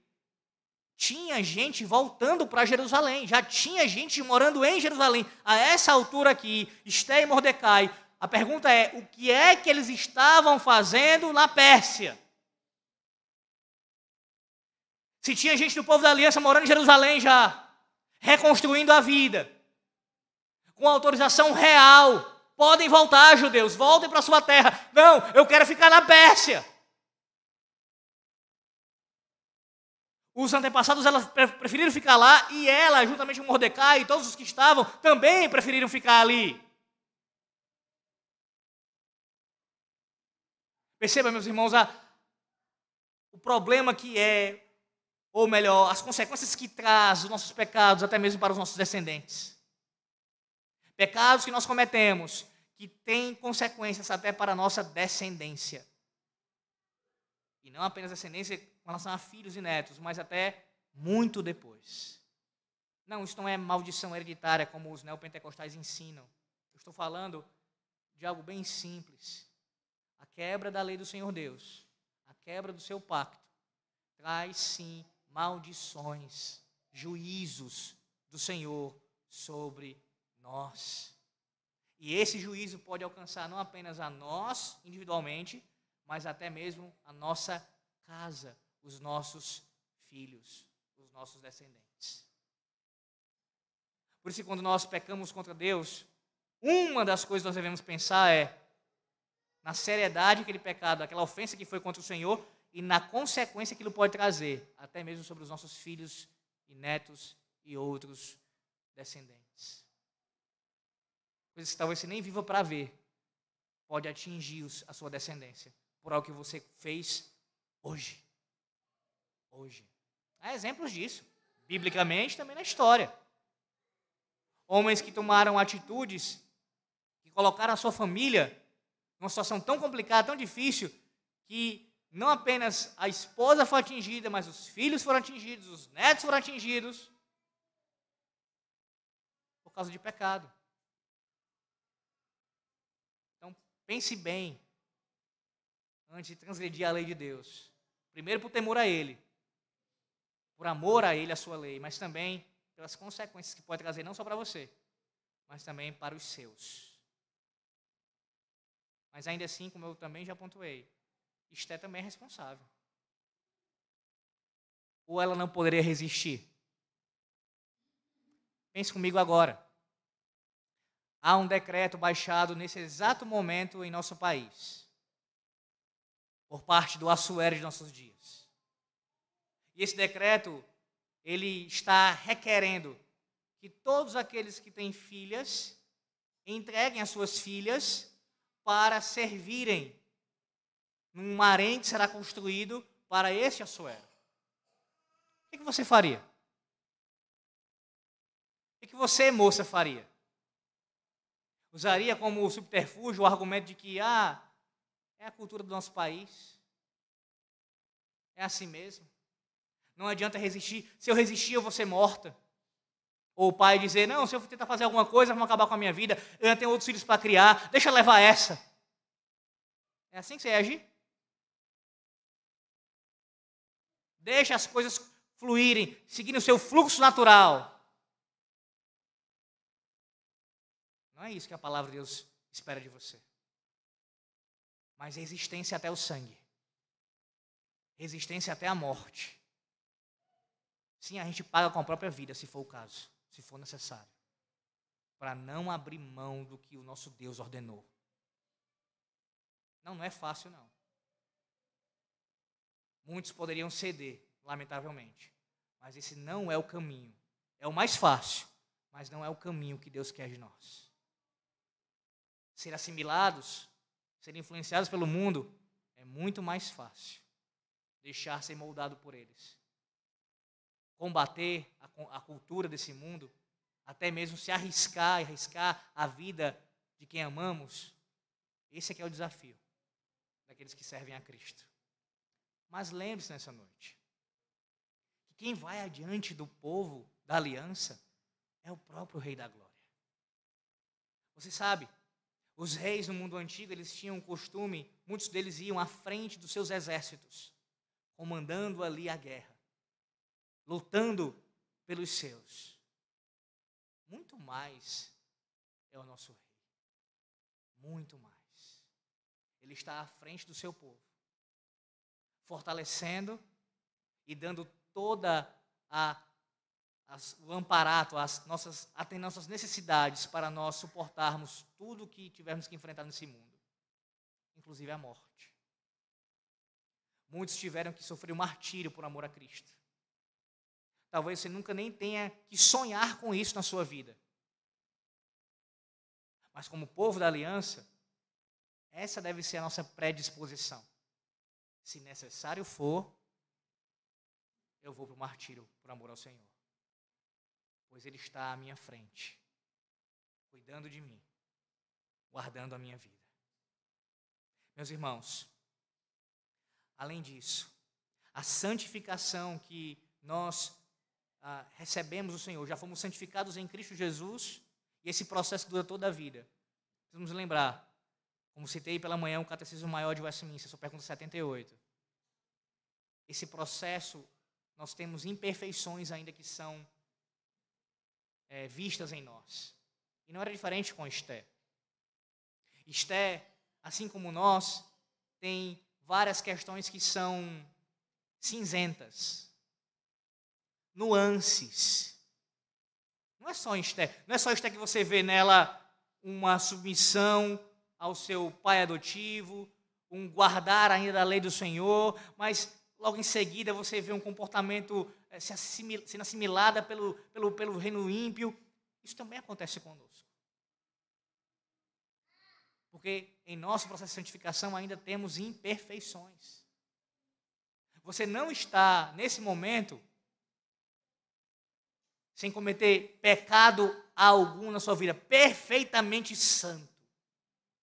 tinha gente voltando para Jerusalém, já tinha gente morando em Jerusalém. A essa altura aqui, Esté e Mordecai, a pergunta é: o que é que eles estavam fazendo na Pérsia? Se tinha gente do povo da aliança morando em Jerusalém já, reconstruindo a vida, com autorização real, podem voltar, judeus, voltem para sua terra. Não, eu quero ficar na Pérsia. Os antepassados elas preferiram ficar lá e ela, juntamente com Mordecai e todos os que estavam, também preferiram ficar ali. Perceba, meus irmãos, a, o problema que é, ou melhor, as consequências que traz os nossos pecados, até mesmo para os nossos descendentes. Pecados que nós cometemos, que têm consequências até para a nossa descendência. E não apenas descendência com relação a filhos e netos, mas até muito depois. Não, isso não é maldição hereditária como os neopentecostais ensinam. Eu estou falando de algo bem simples. A quebra da lei do Senhor Deus, a quebra do seu pacto, traz sim maldições, juízos do Senhor sobre nós. E esse juízo pode alcançar não apenas a nós individualmente, mas até mesmo a nossa casa, os nossos filhos, os nossos descendentes. Por isso, quando nós pecamos contra Deus, uma das coisas que nós devemos pensar é na seriedade daquele pecado, aquela ofensa que foi contra o Senhor e na consequência que ele pode trazer, até mesmo sobre os nossos filhos e netos e outros descendentes. Coisas que talvez você nem viva para ver, pode atingir a sua descendência por algo que você fez hoje. Hoje. Há exemplos disso, biblicamente também na história. Homens que tomaram atitudes, que colocaram a sua família numa situação tão complicada, tão difícil, que não apenas a esposa foi atingida, mas os filhos foram atingidos, os netos foram atingidos por causa de pecado. Então, pense bem antes de transgredir a lei de Deus. Primeiro, por temor a Ele, por amor a Ele, a sua lei, mas também pelas consequências que pode trazer não só para você, mas também para os seus. Mas ainda assim, como eu também já pontuei, Esté também é responsável. Ou ela não poderia resistir? Pense comigo agora. Há um decreto baixado nesse exato momento em nosso país, por parte do Assuero de nossos dias. E esse decreto ele está requerendo que todos aqueles que têm filhas entreguem as suas filhas para servirem num harém que será construído para este Assuero. O que você faria? O que você, moça, faria? Usaria como subterfúgio o argumento de que ah, é a cultura do nosso país, é assim mesmo. Não adianta resistir. Se eu resistir, eu vou ser morta. Ou o pai dizer: Não, se eu tentar fazer alguma coisa, vão acabar com a minha vida. Eu ainda tenho outros filhos para criar. Deixa eu levar essa. É assim que você agir? Deixa as coisas fluírem, seguindo o seu fluxo natural. Não é isso que a palavra de Deus espera de você. Mas resistência até o sangue. Resistência até a morte. Sim, a gente paga com a própria vida, se for o caso, se for necessário, para não abrir mão do que o nosso Deus ordenou. Não, não é fácil, não. Muitos poderiam ceder, lamentavelmente, mas esse não é o caminho. É o mais fácil, mas não é o caminho que Deus quer de nós. Ser assimilados, ser influenciados pelo mundo, é muito mais fácil. Deixar ser moldado por eles combater a, a cultura desse mundo, até mesmo se arriscar e arriscar a vida de quem amamos, esse é que é o desafio daqueles que servem a Cristo. Mas lembre-se nessa noite que quem vai adiante do povo da aliança é o próprio Rei da Glória. Você sabe, os reis no mundo antigo, eles tinham um costume, muitos deles iam à frente dos seus exércitos, comandando ali a guerra lutando pelos seus. Muito mais é o nosso rei. Muito mais. Ele está à frente do seu povo, fortalecendo e dando toda a as, o amparato, as nossas, até nossas necessidades para nós suportarmos tudo o que tivermos que enfrentar nesse mundo, inclusive a morte. Muitos tiveram que sofrer o um martírio por amor a Cristo. Talvez você nunca nem tenha que sonhar com isso na sua vida. Mas, como povo da aliança, essa deve ser a nossa predisposição. Se necessário for, eu vou para o martírio por amor ao Senhor. Pois Ele está à minha frente, cuidando de mim, guardando a minha vida. Meus irmãos, além disso, a santificação que nós ah, recebemos o Senhor, já fomos santificados em Cristo Jesus, e esse processo dura toda a vida. Precisamos lembrar, como citei pela manhã, o Catecismo Maior de Westminster, sua pergunta 78. Esse processo, nós temos imperfeições ainda que são é, vistas em nós. E não era diferente com Esté. Esté, assim como nós, tem várias questões que são cinzentas nuances. Não é só Esther, não é só Esther que você vê nela uma submissão ao seu pai adotivo, um guardar ainda da lei do Senhor, mas logo em seguida você vê um comportamento é, sendo assimilada pelo, pelo, pelo reino ímpio. Isso também acontece conosco. Porque em nosso processo de santificação ainda temos imperfeições. Você não está, nesse momento, sem cometer pecado algum na sua vida, perfeitamente santo.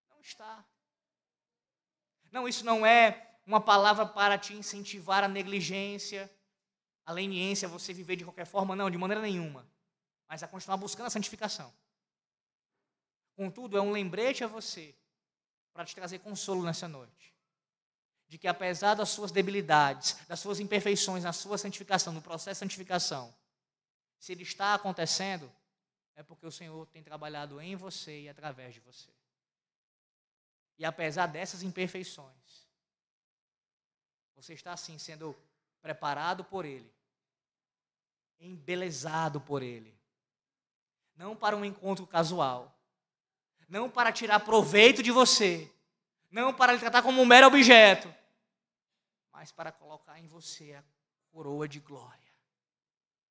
Não está. Não, isso não é uma palavra para te incentivar a negligência, a leniência, a você viver de qualquer forma, não, de maneira nenhuma. Mas a continuar buscando a santificação. Contudo, é um lembrete a você para te trazer consolo nessa noite. De que apesar das suas debilidades, das suas imperfeições na sua santificação, no processo de santificação, se ele está acontecendo, é porque o Senhor tem trabalhado em você e através de você. E apesar dessas imperfeições, você está assim sendo preparado por Ele, embelezado por Ele. Não para um encontro casual, não para tirar proveito de você, não para lhe tratar como um mero objeto, mas para colocar em você a coroa de glória,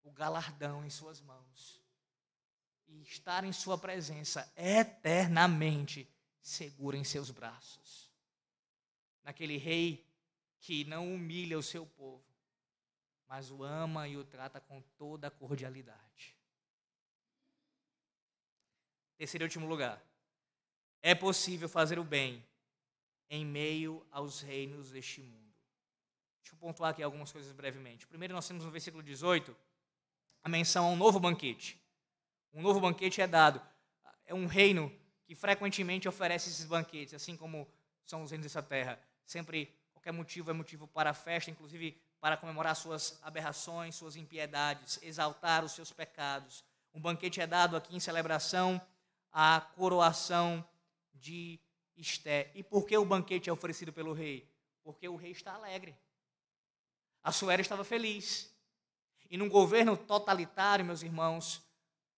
o galardão em suas mãos e estar em sua presença eternamente seguro em seus braços. Naquele rei que não humilha o seu povo, mas o ama e o trata com toda a cordialidade. Terceiro e último lugar. É possível fazer o bem em meio aos reinos deste mundo. Deixa eu pontuar aqui algumas coisas brevemente. Primeiro, nós temos no versículo 18 a menção a um novo banquete. Um novo banquete é dado. É um reino que frequentemente oferece esses banquetes, assim como são os reinos dessa terra. Sempre, qualquer motivo é motivo para a festa, inclusive para comemorar suas aberrações, suas impiedades, exaltar os seus pecados. Um banquete é dado aqui em celebração à coroação de Esté. E por que o banquete é oferecido pelo rei? Porque o rei está alegre. A Suéria estava feliz. E num governo totalitário, meus irmãos,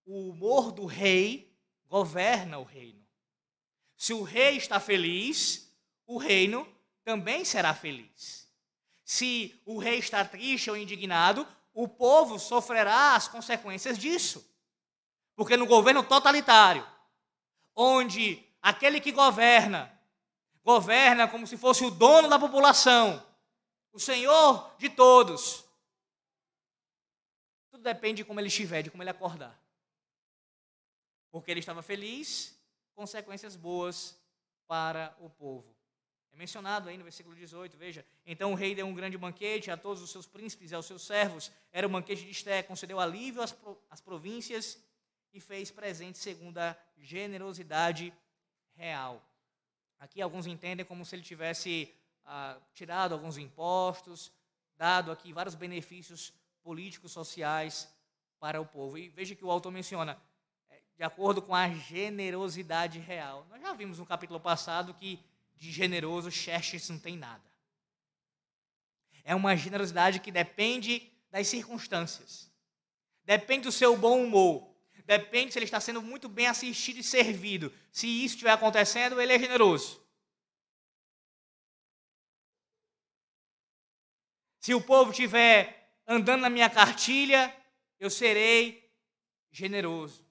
o humor do rei governa o reino. Se o rei está feliz, o reino também será feliz. Se o rei está triste ou indignado, o povo sofrerá as consequências disso. Porque no governo totalitário, onde aquele que governa, governa como se fosse o dono da população, o senhor de todos, tudo depende de como ele estiver, de como ele acordar. Porque ele estava feliz, consequências boas para o povo. É mencionado aí no versículo 18, veja. Então o rei deu um grande banquete a todos os seus príncipes e aos seus servos. Era o banquete de Esté, concedeu alívio às, às províncias e fez presente segundo a generosidade real. Aqui alguns entendem como se ele tivesse ah, tirado alguns impostos, dado aqui vários benefícios políticos, sociais para o povo. E veja que o autor menciona, de acordo com a generosidade real. Nós já vimos no capítulo passado que de generoso Xerxes não tem nada. É uma generosidade que depende das circunstâncias. Depende do seu bom humor. Depende se ele está sendo muito bem assistido e servido. Se isso estiver acontecendo, ele é generoso. Se o povo estiver andando na minha cartilha, eu serei generoso.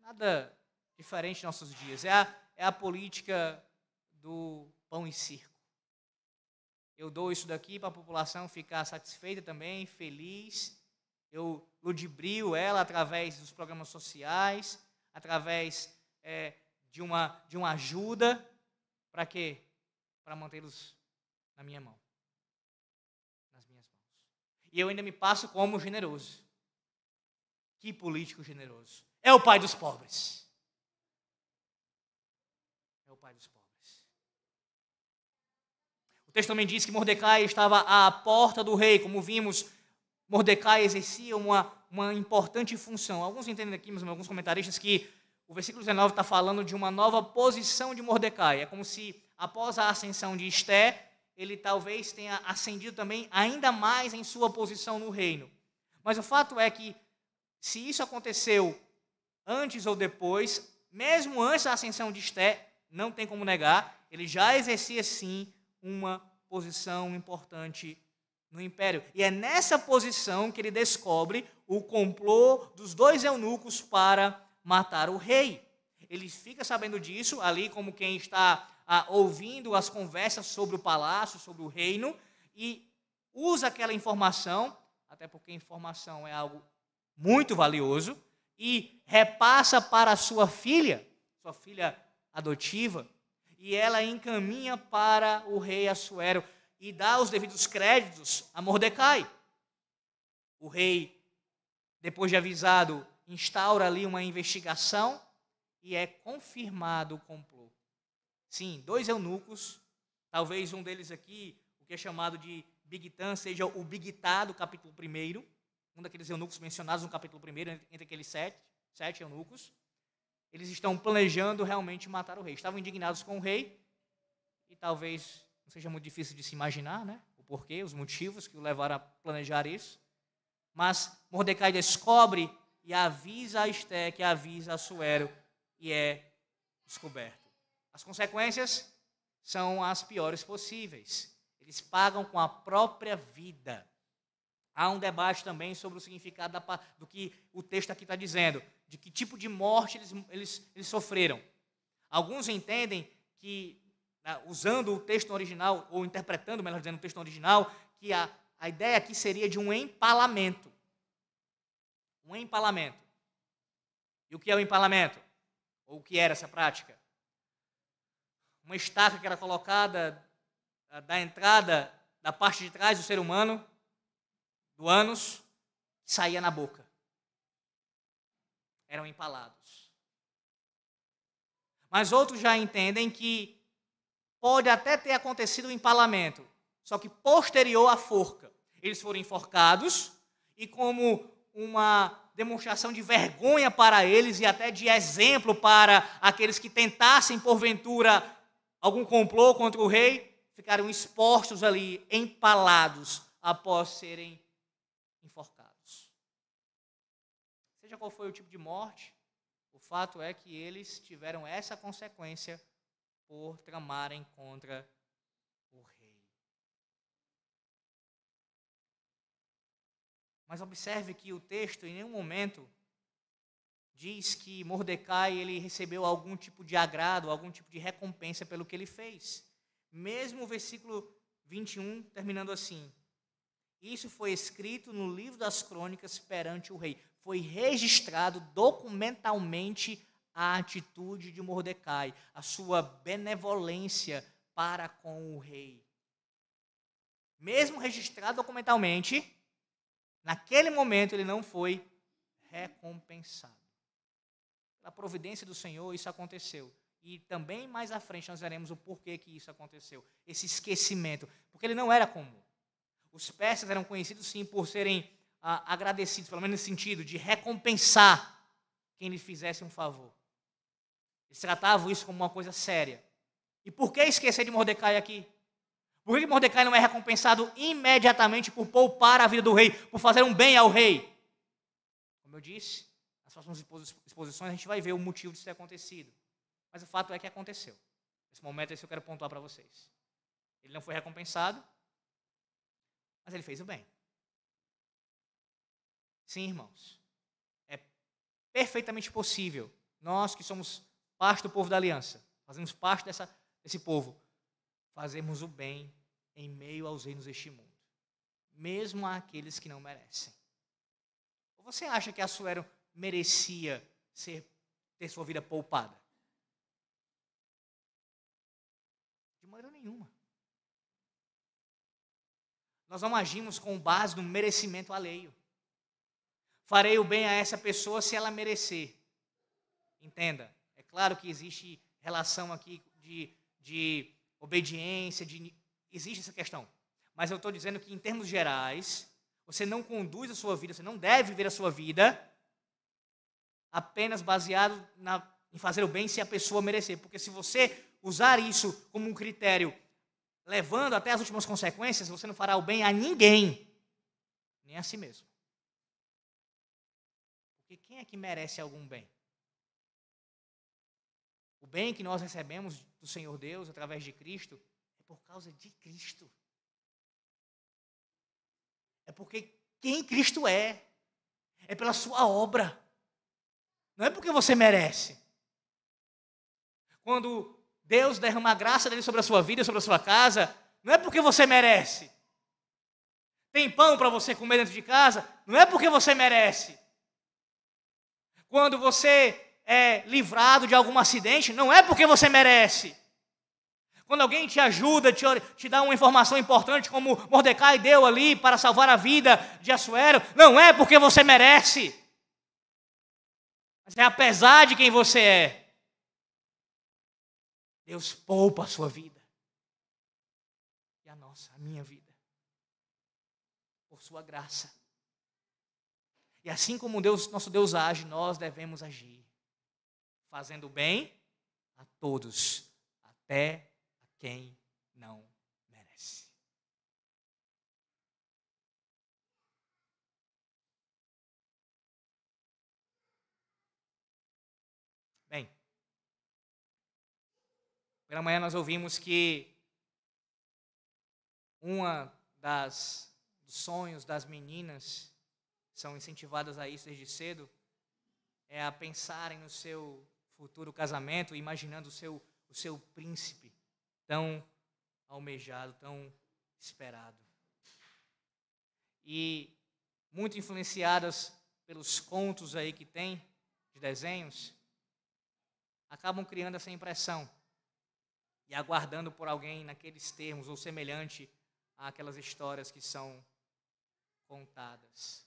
nada diferente nos nossos dias. É a, é a política do pão e circo. Eu dou isso daqui para a população ficar satisfeita também, feliz. Eu ludibrio ela através dos programas sociais, através é, de, uma, de uma ajuda. Para quê? Para mantê-los na minha mão. Nas minhas mãos. E eu ainda me passo como generoso. Que político generoso é o pai dos pobres. É o pai dos pobres. O texto também diz que Mordecai estava à porta do rei, como vimos, Mordecai exercia uma, uma importante função. Alguns entendem aqui, mas alguns comentaristas, que o versículo 19 está falando de uma nova posição de Mordecai. É como se, após a ascensão de Esté, ele talvez tenha ascendido também ainda mais em sua posição no reino. Mas o fato é que, se isso aconteceu antes ou depois, mesmo antes da ascensão de Esté, não tem como negar, ele já exercia sim uma posição importante no império. E é nessa posição que ele descobre o complô dos dois eunucos para matar o rei. Ele fica sabendo disso, ali como quem está ah, ouvindo as conversas sobre o palácio, sobre o reino, e usa aquela informação, até porque informação é algo muito valioso, e repassa para sua filha, sua filha adotiva, e ela encaminha para o rei Assuero e dá os devidos créditos a Mordecai. O rei, depois de avisado, instaura ali uma investigação e é confirmado o complô. Sim, dois eunucos, talvez um deles aqui, o que é chamado de Bigtan, seja o Bigtá do capítulo 1, um daqueles eunucos mencionados no capítulo 1, entre aqueles sete, sete eunucos. Eles estão planejando realmente matar o rei. Estavam indignados com o rei, e talvez não seja muito difícil de se imaginar, né? O porquê, os motivos que o levaram a planejar isso. Mas Mordecai descobre e avisa a Esté, que avisa a Suero, e é descoberto. As consequências são as piores possíveis. Eles pagam com a própria vida. Há um debate também sobre o significado da, do que o texto aqui está dizendo, de que tipo de morte eles, eles, eles sofreram. Alguns entendem que, né, usando o texto original, ou interpretando, melhor dizendo, o texto original, que a, a ideia aqui seria de um empalamento. Um empalamento. E o que é o empalamento? Ou o que era essa prática? uma estaca que era colocada ah, da entrada da parte de trás do ser humano, do ânus, saía na boca. Eram empalados. Mas outros já entendem que pode até ter acontecido o empalamento, só que posterior à forca. Eles foram enforcados e, como uma demonstração de vergonha para eles e até de exemplo para aqueles que tentassem, porventura, algum complô contra o rei, ficaram expostos ali, empalados, após serem enforcados. Seja qual foi o tipo de morte, o fato é que eles tiveram essa consequência por tramarem contra o rei. Mas observe que o texto em nenhum momento diz que Mordecai ele recebeu algum tipo de agrado, algum tipo de recompensa pelo que ele fez. Mesmo o versículo 21 terminando assim: Isso foi escrito no livro das crônicas perante o rei. Foi registrado documentalmente a atitude de Mordecai, a sua benevolência para com o rei. Mesmo registrado documentalmente, naquele momento ele não foi recompensado da providência do Senhor, isso aconteceu. E também mais à frente nós veremos o porquê que isso aconteceu. Esse esquecimento. Porque ele não era comum. Os persas eram conhecidos, sim, por serem ah, agradecidos, pelo menos no sentido de recompensar quem lhe fizesse um favor. Eles tratavam isso como uma coisa séria. E por que esquecer de Mordecai aqui? Por que Mordecai não é recompensado imediatamente por poupar a vida do rei, por fazer um bem ao rei? Como eu disse, próximas exposições a gente vai ver o motivo disso ter acontecido. Mas o fato é que aconteceu. Nesse momento, esse eu quero pontuar para vocês. Ele não foi recompensado, mas ele fez o bem. Sim, irmãos. É perfeitamente possível, nós que somos parte do povo da aliança, fazemos parte dessa, desse povo, fazermos o bem em meio aos reinos deste mundo, mesmo àqueles que não merecem. Ou você acha que Assuero merecia ser, ter sua vida poupada? De maneira nenhuma. Nós não agimos com base no merecimento alheio. Farei o bem a essa pessoa se ela merecer. Entenda, é claro que existe relação aqui de, de obediência, de, existe essa questão. Mas eu estou dizendo que, em termos gerais, você não conduz a sua vida, você não deve viver a sua vida apenas baseado na, em fazer o bem se a pessoa merecer. Porque se você usar isso como um critério levando até as últimas consequências, você não fará o bem a ninguém, nem a si mesmo. Porque quem é que merece algum bem? O bem que nós recebemos do Senhor Deus através de Cristo é por causa de Cristo. É porque quem Cristo é, é pela sua obra. Não é porque você merece. Quando Deus derrama a graça dele sobre a sua vida, sobre a sua casa, não é porque você merece. Tem pão para você comer dentro de casa, não é porque você merece. Quando você é livrado de algum acidente, não é porque você merece. Quando alguém te ajuda, te, te dá uma informação importante, como Mordecai deu ali para salvar a vida de Assuero, não é porque você merece, mas é apesar de quem você é. Deus poupa a sua vida e a nossa, a minha vida, por sua graça. E assim como Deus, nosso Deus age, nós devemos agir, fazendo bem a todos, até a quem não merece. Bem, pela manhã nós ouvimos que uma das dos sonhos das meninas são incentivadas a isso desde cedo é a pensarem no seu futuro casamento, imaginando o seu o seu príncipe tão almejado, tão esperado. E muito influenciadas pelos contos aí que tem de desenhos, acabam criando essa impressão e aguardando por alguém naqueles termos ou semelhante àquelas histórias que são contadas.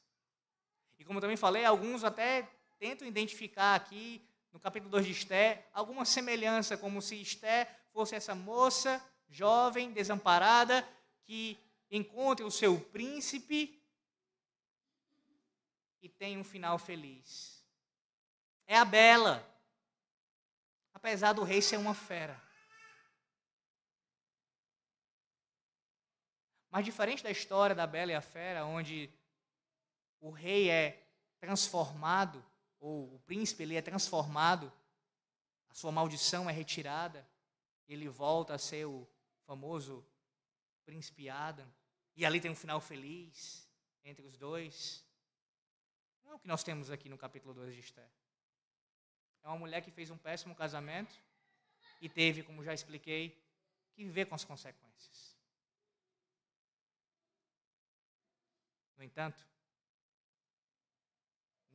E como também falei, alguns até tentam identificar aqui no capítulo 2 de Esté alguma semelhança, como se Esté fosse essa moça jovem, desamparada, que encontra o seu príncipe e tem um final feliz. É a Bela, apesar do rei ser uma fera. Mas diferente da história da Bela e a Fera, onde o rei é transformado, ou o príncipe ele é transformado, a sua maldição é retirada, ele volta a ser o famoso príncipe Adam, e ali tem um final feliz entre os dois. Não é o que nós temos aqui no capítulo 2 de Esther. É uma mulher que fez um péssimo casamento e teve, como já expliquei, que viver com as consequências. No entanto,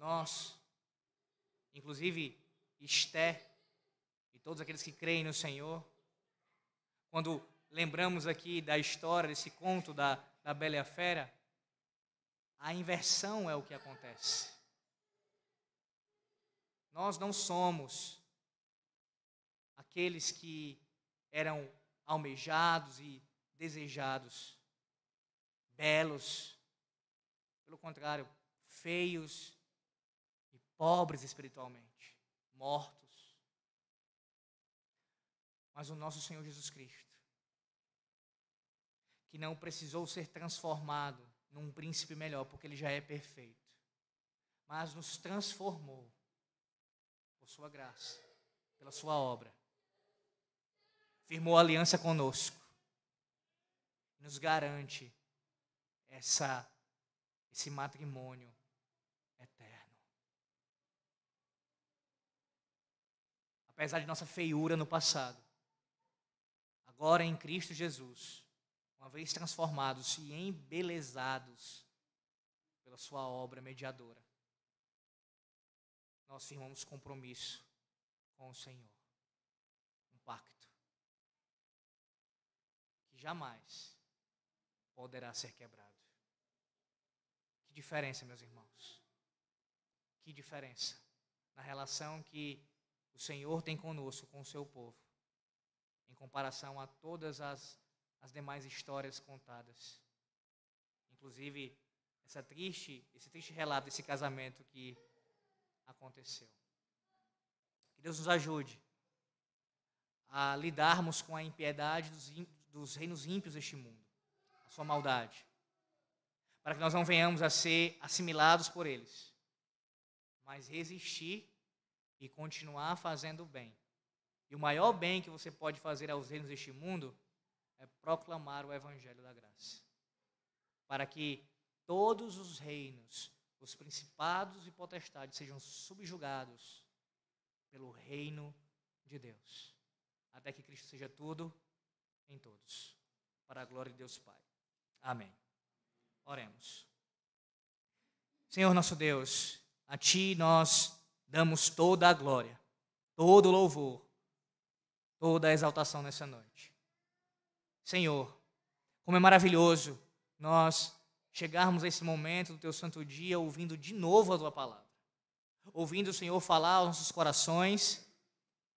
nós, inclusive Esté e todos aqueles que creem no Senhor, quando lembramos aqui da história, desse conto da, da Bela e a Fera, a inversão é o que acontece. Nós não somos aqueles que eram almejados e desejados, belos, pelo contrário, feios pobres espiritualmente, mortos. Mas o nosso Senhor Jesus Cristo, que não precisou ser transformado num príncipe melhor, porque ele já é perfeito, mas nos transformou por sua graça, pela sua obra. Firmou aliança conosco. Nos garante essa esse matrimônio Apesar de nossa feiura no passado, agora em Cristo Jesus, uma vez transformados e embelezados pela Sua obra mediadora, nós firmamos compromisso com o Senhor, um pacto que jamais poderá ser quebrado. Que diferença, meus irmãos. Que diferença na relação que o Senhor tem conosco, com o seu povo, em comparação a todas as, as demais histórias contadas. Inclusive, essa triste, esse triste relato desse casamento que aconteceu. Que Deus nos ajude a lidarmos com a impiedade dos, dos reinos ímpios deste mundo, a sua maldade, para que nós não venhamos a ser assimilados por eles, mas resistir e continuar fazendo o bem. E o maior bem que você pode fazer aos reinos deste mundo é proclamar o evangelho da graça, para que todos os reinos, os principados e potestades sejam subjugados pelo reino de Deus, até que Cristo seja tudo em todos, para a glória de Deus Pai. Amém. Oremos. Senhor nosso Deus, a Ti nós damos toda a glória, todo o louvor, toda a exaltação nessa noite. Senhor, como é maravilhoso nós chegarmos a esse momento do Teu santo dia ouvindo de novo a Tua palavra, ouvindo o Senhor falar aos nossos corações,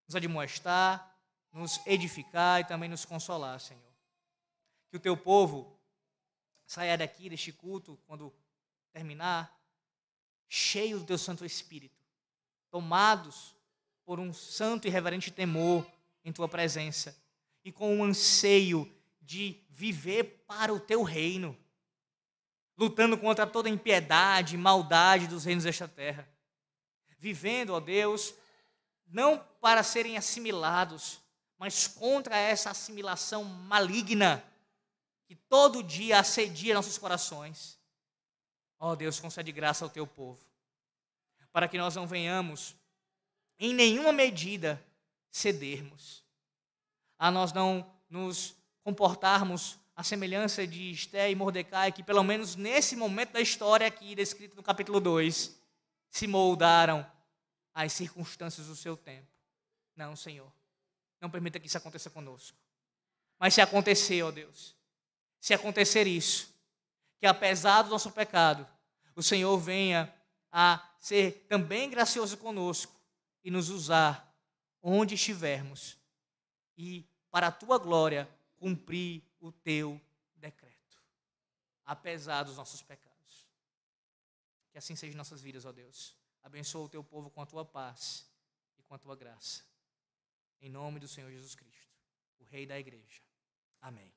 nos admoestar, nos edificar e também nos consolar, Senhor. Que o Teu povo saia daqui, deste culto, quando terminar, cheio do Teu Santo Espírito, tomados por um santo e reverente temor em Tua presença e com um anseio de viver para o Teu reino, lutando contra toda impiedade e maldade dos reinos desta terra, vivendo, ó Deus, não para serem assimilados, mas contra essa assimilação maligna que todo dia assedia nossos corações. Ó Deus, concede graça ao teu povo, para que nós não venhamos, em nenhuma medida, cedermos, a nós não nos comportarmos à semelhança de Esté e Mordecai, que pelo menos nesse momento da história aqui, descrito no capítulo 2, se moldaram às circunstâncias do seu tempo. Não, Senhor, não permita que isso aconteça conosco. Mas se acontecer, ó Deus, se acontecer isso, que apesar do nosso pecado, o Senhor venha a ser também gracioso conosco e nos usar onde estivermos e, para a tua glória, cumprir o teu decreto, apesar dos nossos pecados. Que assim seja em nossas vidas, ó Deus. Abençoa o teu povo com a tua paz e com a tua graça. Em nome do Senhor Jesus Cristo, o Rei da Igreja. Amém.